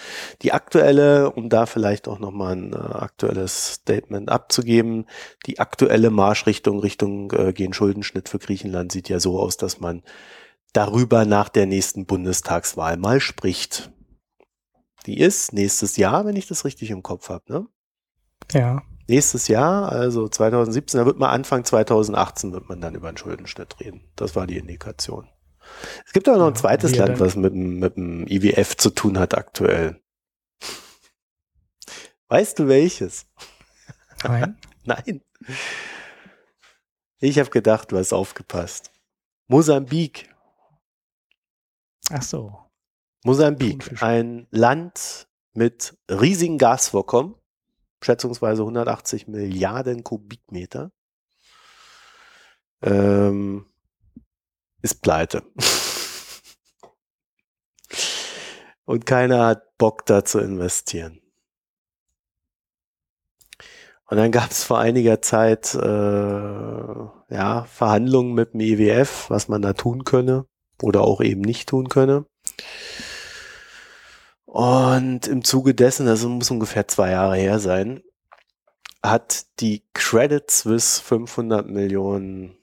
Die aktuelle, um da vielleicht auch nochmal ein äh, aktuelles Statement abzugeben, die aktuelle Marschrichtung Richtung äh, gehen Schuldenschnitt für Griechenland sieht ja so aus, dass man darüber nach der nächsten Bundestagswahl mal spricht. Die ist nächstes Jahr, wenn ich das richtig im Kopf habe, ne? Ja. Nächstes Jahr, also 2017, da wird man Anfang 2018 wird man dann über einen Schuldenschnitt reden. Das war die Indikation. Es gibt auch noch ein zweites ja, Land, was mit, mit dem IWF zu tun hat aktuell. Weißt du welches? Nein. <laughs> Nein. Ich habe gedacht, du hast aufgepasst. Mosambik. Ach so. Mosambik, ein Land mit riesigen Gasvorkommen, schätzungsweise 180 Milliarden Kubikmeter, ähm, ist pleite. <laughs> Und keiner hat Bock da zu investieren. Und dann gab es vor einiger Zeit äh, ja, Verhandlungen mit dem IWF, was man da tun könne oder auch eben nicht tun könne. Und im Zuge dessen, das muss ungefähr zwei Jahre her sein, hat die Credit Suisse 500 Millionen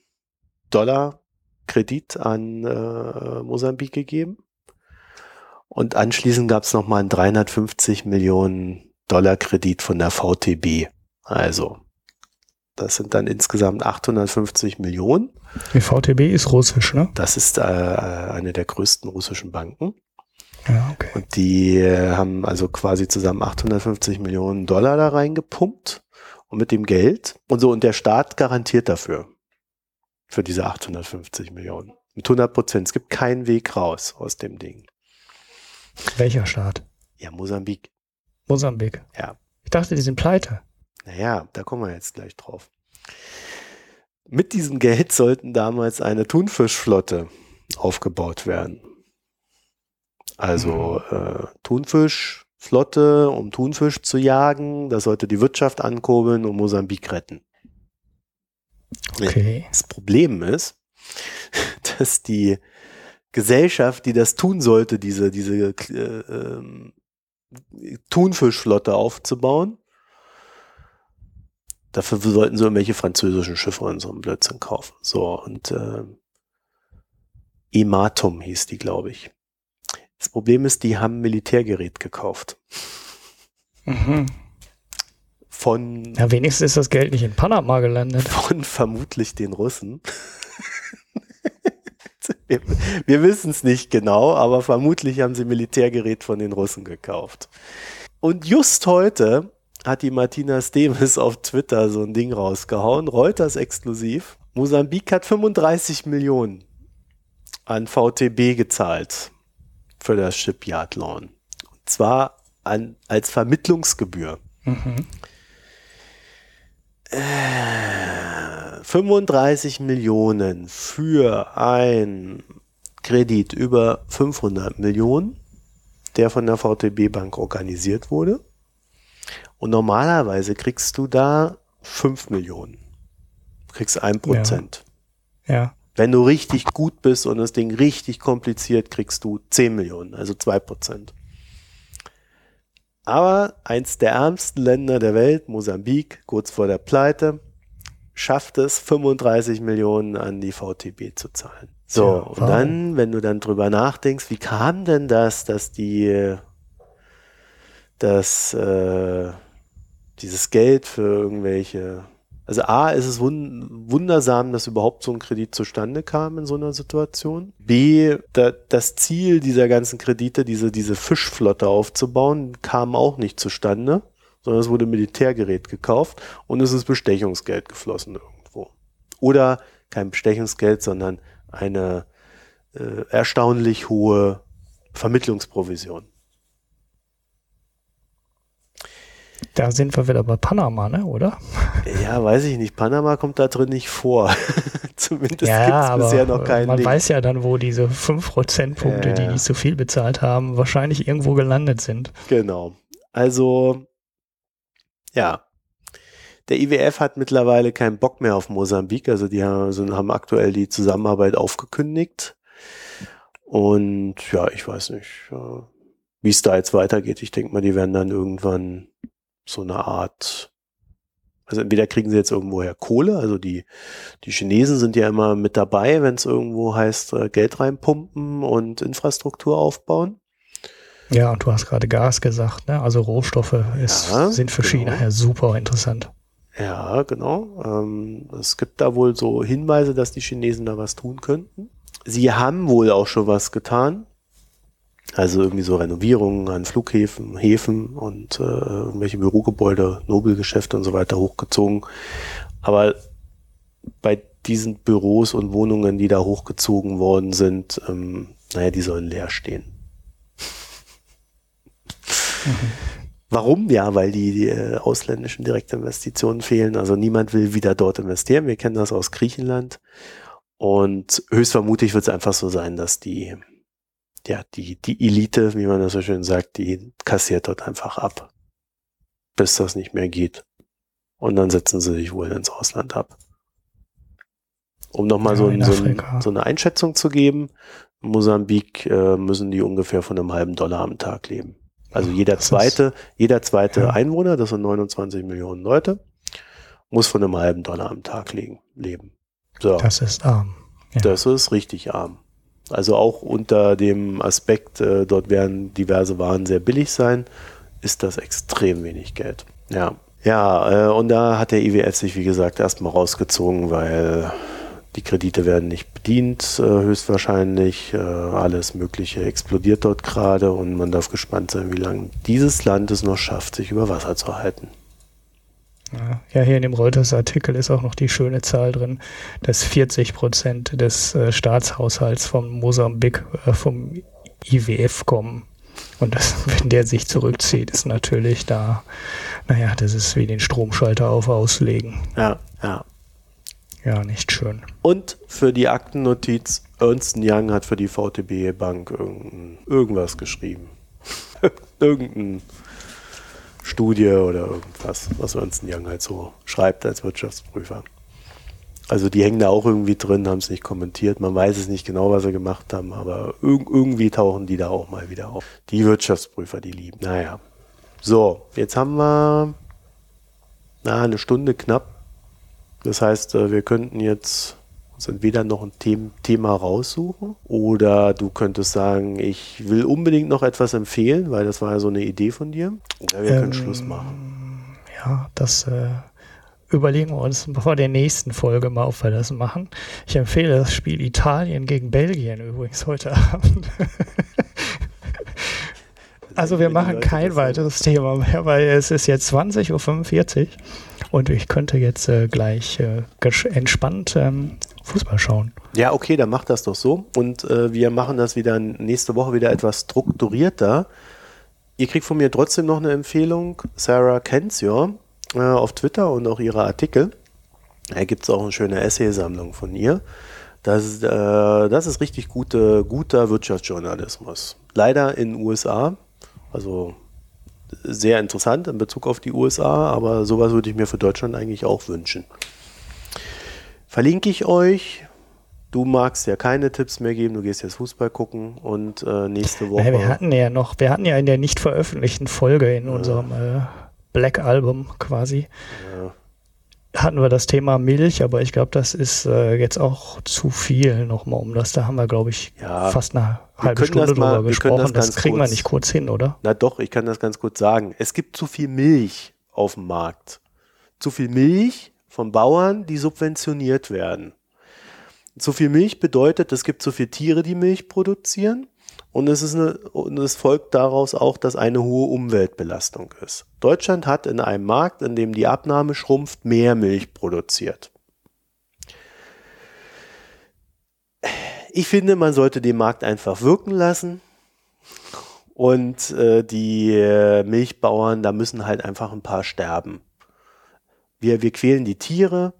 Dollar Kredit an äh, Mosambik gegeben. Und anschließend gab es nochmal einen 350 Millionen Dollar Kredit von der VTB. Also, das sind dann insgesamt 850 Millionen. Die VTB ist russisch, ne? Das ist äh, eine der größten russischen Banken. Ja, okay. Und die äh, haben also quasi zusammen 850 Millionen Dollar da reingepumpt und mit dem Geld und so und der Staat garantiert dafür für diese 850 Millionen mit 100 Prozent. Es gibt keinen Weg raus aus dem Ding. Welcher Staat? Ja, Mosambik. Mosambik. Ja. Ich dachte, die sind pleite. Naja, da kommen wir jetzt gleich drauf. Mit diesem Geld sollten damals eine Thunfischflotte aufgebaut werden. Also äh, Thunfischflotte, um Thunfisch zu jagen. Das sollte die Wirtschaft ankurbeln und Mosambik retten. Okay. Das Problem ist, <laughs> dass die Gesellschaft, die das tun sollte, diese, diese äh, ähm, Thunfischflotte aufzubauen, dafür sollten sie irgendwelche französischen Schiffe und so einen Blödsinn kaufen. So, und äh, Ematum hieß die, glaube ich. Das Problem ist, die haben Militärgerät gekauft. Mhm. Von, Ja, wenigstens ist das Geld nicht in Panama gelandet. <laughs> von vermutlich den Russen. <laughs> wir wir wissen es nicht genau, aber vermutlich haben sie Militärgerät von den Russen gekauft. Und just heute hat die Martina Stemes auf Twitter so ein Ding rausgehauen, Reuters exklusiv. Mosambik hat 35 Millionen an VTB gezahlt für das Shipyard Loan. Und zwar an, als Vermittlungsgebühr. Mhm. 35 Millionen für ein Kredit über 500 Millionen, der von der VTB Bank organisiert wurde. Und normalerweise kriegst du da 5 Millionen. Du kriegst 1 Prozent. Ja. Wenn du richtig gut bist und das Ding richtig kompliziert, kriegst du 10 Millionen, also 2 Prozent. Aber eins der ärmsten Länder der Welt, Mosambik, kurz vor der Pleite, schafft es, 35 Millionen an die VTB zu zahlen. So, Ja, und dann, wenn du dann drüber nachdenkst, wie kam denn das, dass die, dass äh, dieses Geld für irgendwelche, also A, ist es wun wundersam, dass überhaupt so ein Kredit zustande kam in so einer Situation. B, da, das Ziel dieser ganzen Kredite, diese, diese Fischflotte aufzubauen, kam auch nicht zustande, sondern es wurde Militärgerät gekauft und es ist Bestechungsgeld geflossen irgendwo. Oder kein Bestechungsgeld, sondern eine äh, erstaunlich hohe Vermittlungsprovision. Da sind wir wieder bei Panama, ne, oder? Ja, weiß ich nicht. Panama kommt da drin nicht vor. <laughs> Zumindest ja, gibt es bisher noch keinen man Link. weiß ja dann, wo diese 5 Prozentpunkte, Ja, die nicht so viel bezahlt haben, wahrscheinlich irgendwo gelandet sind. Genau. Also, ja. Der IWF hat mittlerweile keinen Bock mehr auf Mosambik. Also die haben, also haben aktuell die Zusammenarbeit aufgekündigt. Und ja, ich weiß nicht, äh, wie es da jetzt weitergeht. Ich denke mal, die werden dann irgendwann so eine Art, also entweder kriegen sie jetzt irgendwoher Kohle, also die, die Chinesen sind ja immer mit dabei, wenn es irgendwo heißt, äh, Geld reinpumpen und Infrastruktur aufbauen. Ja, und du hast gerade Gas gesagt, ne? Also Rohstoffe ist, Ja, sind für genau. China ja super interessant. Ja, genau. Ähm, es gibt da wohl so Hinweise, dass die Chinesen da was tun könnten. Sie haben wohl auch schon was getan. Also irgendwie so Renovierungen an Flughäfen, Häfen und äh, irgendwelche Bürogebäude, Nobelgeschäfte und so weiter hochgezogen. Aber bei diesen Büros und Wohnungen, die da hochgezogen worden sind, ähm, naja, die sollen leer stehen. Mhm. Warum? Ja, weil die, die äh, ausländischen Direktinvestitionen fehlen. Also niemand will wieder dort investieren. Wir kennen das aus Griechenland. Und höchstvermutlich wird es einfach so sein, dass die, ja, die, die Elite, wie man das so schön sagt, die kassiert dort einfach ab. Bis das nicht mehr geht. Und dann setzen sie sich wohl ins Ausland ab. Um nochmal ja, so, so, so, eine Einschätzung zu geben, in Mosambik äh, müssen die ungefähr von einem halben Dollar am Tag leben. Also jeder das zweite, ist, jeder zweite ja. Einwohner, das sind 29 Millionen Leute, muss von einem halben Dollar am Tag legen, leben. So. Das ist arm. Ja. Das ist richtig arm. Also auch unter dem Aspekt, äh, dort werden diverse Waren sehr billig sein, ist das extrem wenig Geld. Ja. Ja, äh, und da hat der IWF sich, wie gesagt, erstmal rausgezogen, weil die Kredite werden nicht bedient, äh, höchstwahrscheinlich. Äh, alles Mögliche explodiert dort gerade und man darf gespannt sein, wie lange dieses Land es noch schafft, sich über Wasser zu halten. Ja, hier in dem Reuters-Artikel ist auch noch die schöne Zahl drin, dass 40 Prozent des äh, Staatshaushalts von Mosambik äh, vom IWF kommen. Und das, <laughs> wenn der sich zurückzieht, ist natürlich da, naja, das ist wie den Stromschalter auf auslegen. Ja, ja. Ja, nicht schön. Und für die Aktennotiz, Ernst Young hat für die VTB Bank irgendwas geschrieben. <laughs> irgendein Studie oder irgendwas, was Ernst Young halt so schreibt als Wirtschaftsprüfer. Also die hängen da auch irgendwie drin, haben es nicht kommentiert. Man weiß es nicht genau, was sie gemacht haben, aber irg irgendwie tauchen die da auch mal wieder auf. Die Wirtschaftsprüfer, die lieben. Naja. So, jetzt haben wir na, eine Stunde knapp das heißt, äh, wir könnten jetzt uns entweder noch ein Thema raussuchen oder du könntest sagen, ich will unbedingt noch etwas empfehlen, weil das war ja so eine Idee von dir. Oder wir ähm, können Schluss machen. Ja, das äh, überlegen wir uns vor der nächsten Folge mal, ob wir das machen. Ich empfehle das Spiel Italien gegen Belgien übrigens heute <laughs> Abend. Also wir machen kein weiteres Thema mehr, weil es ist jetzt 20.45 Uhr und ich könnte jetzt äh, gleich äh, entspannt ähm, Fußball schauen. Ja, okay, dann macht das doch so. Und äh, wir machen das wieder nächste Woche wieder etwas strukturierter. Ihr kriegt von mir trotzdem noch eine Empfehlung. Sarah Kenzior äh, auf Twitter und auch ihre Artikel. Da gibt es auch eine schöne Essaysammlung von ihr. Das, äh, das ist richtig gute, guter Wirtschaftsjournalismus. Leider in den USA, also sehr interessant in Bezug auf die USA, aber sowas würde ich mir für Deutschland eigentlich auch wünschen. Verlinke ich euch. Du magst ja keine Tipps mehr geben, du gehst jetzt Fußball gucken und äh, nächste Woche. Ja, wir hatten ja noch, wir hatten ja in der nicht veröffentlichten Folge in ja. unserem äh, Black Album quasi. Ja hatten wir das Thema Milch, aber ich glaube, das ist äh, jetzt auch zu viel nochmal um das. Da haben wir, glaube ich, ja, fast eine halbe Stunde mal, drüber gesprochen. Das, das kriegen kurz, wir nicht kurz hin, oder? Na doch, ich kann das ganz kurz sagen. Es gibt zu viel Milch auf dem Markt. Zu viel Milch von Bauern, die subventioniert werden. Zu viel Milch bedeutet, es gibt zu viele Tiere, die Milch produzieren. Und es, ist eine, und es folgt daraus auch, dass eine hohe Umweltbelastung ist. Deutschland hat in einem Markt, in dem die Abnahme schrumpft, mehr Milch produziert. Ich finde, man sollte den Markt einfach wirken lassen. Und äh, die äh, Milchbauern, da müssen halt einfach ein paar sterben. Wir, wir quälen die Tiere,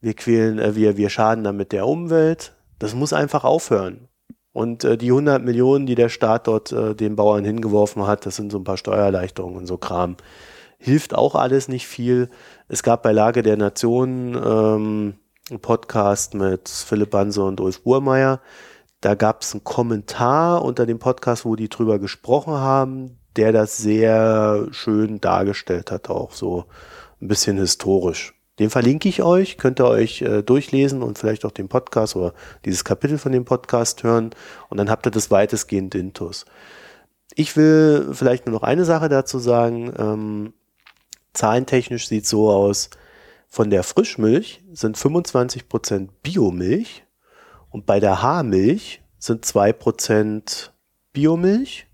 wir quälen, äh, wir, wir schaden damit der Umwelt. Das muss einfach aufhören. Und äh, die 100 Millionen, die der Staat dort äh, den Bauern hingeworfen hat, das sind so ein paar Steuererleichterungen und so Kram. Hilft auch alles nicht viel. Es gab bei Lage der Nationen ähm, einen Podcast mit Philipp Banse und Ulf Burmeier. Da gab es einen Kommentar unter dem Podcast, wo die drüber gesprochen haben, der das sehr schön dargestellt hat, auch so ein bisschen historisch. Den verlinke ich euch, könnt ihr euch äh, durchlesen und vielleicht auch den Podcast oder dieses Kapitel von dem Podcast hören und dann habt ihr das weitestgehend intus. Ich will vielleicht nur noch eine Sache dazu sagen. Ähm, zahlentechnisch sieht so aus, von der Frischmilch sind 25% Biomilch und bei der Haarmilch sind 2% Biomilch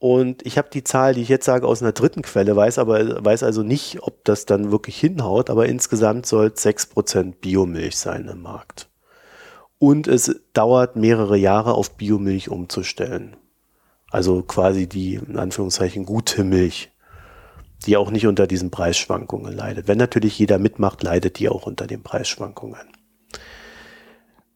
Und ich habe die Zahl, die ich jetzt sage, aus einer dritten Quelle, weiß aber weiß also nicht, ob das dann wirklich hinhaut, aber insgesamt soll es 6% Biomilch sein im Markt. Und es dauert mehrere Jahre auf Biomilch umzustellen. Also quasi die, in Anführungszeichen, gute Milch, die auch nicht unter diesen Preisschwankungen leidet. Wenn natürlich jeder mitmacht, leidet die auch unter den Preisschwankungen.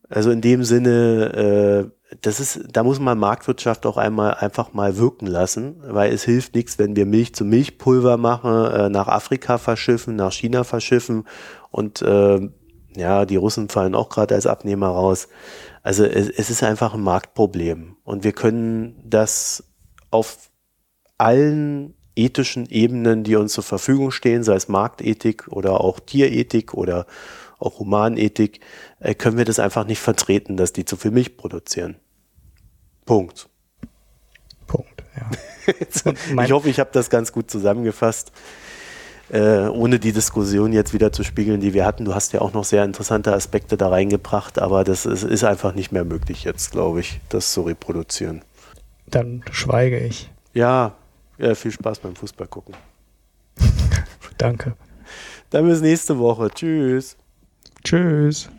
Also in dem Sinne, äh, das ist, da muss man Marktwirtschaft auch einmal einfach mal wirken lassen, weil es hilft nichts, wenn wir Milch zu Milchpulver machen, äh, nach Afrika verschiffen, nach China verschiffen und äh, ja, die Russen fallen auch gerade als Abnehmer raus. Also es, es ist einfach ein Marktproblem und wir können das auf allen ethischen Ebenen, die uns zur Verfügung stehen, sei es Marktethik oder auch Tierethik oder auch Humanethik, äh, können wir das einfach nicht vertreten, dass die zu viel Milch produzieren. Punkt. Punkt, ja. <laughs> ich hoffe, ich habe das ganz gut zusammengefasst. Äh, ohne die Diskussion jetzt wieder zu spiegeln, die wir hatten. Du hast ja auch noch sehr interessante Aspekte da reingebracht, aber das ist, ist einfach nicht mehr möglich jetzt, glaube ich, das zu reproduzieren. Dann schweige ich. Ja, ja viel Spaß beim Fußball gucken. <laughs> Danke. Dann bis nächste Woche. Tschüss. Tschüss.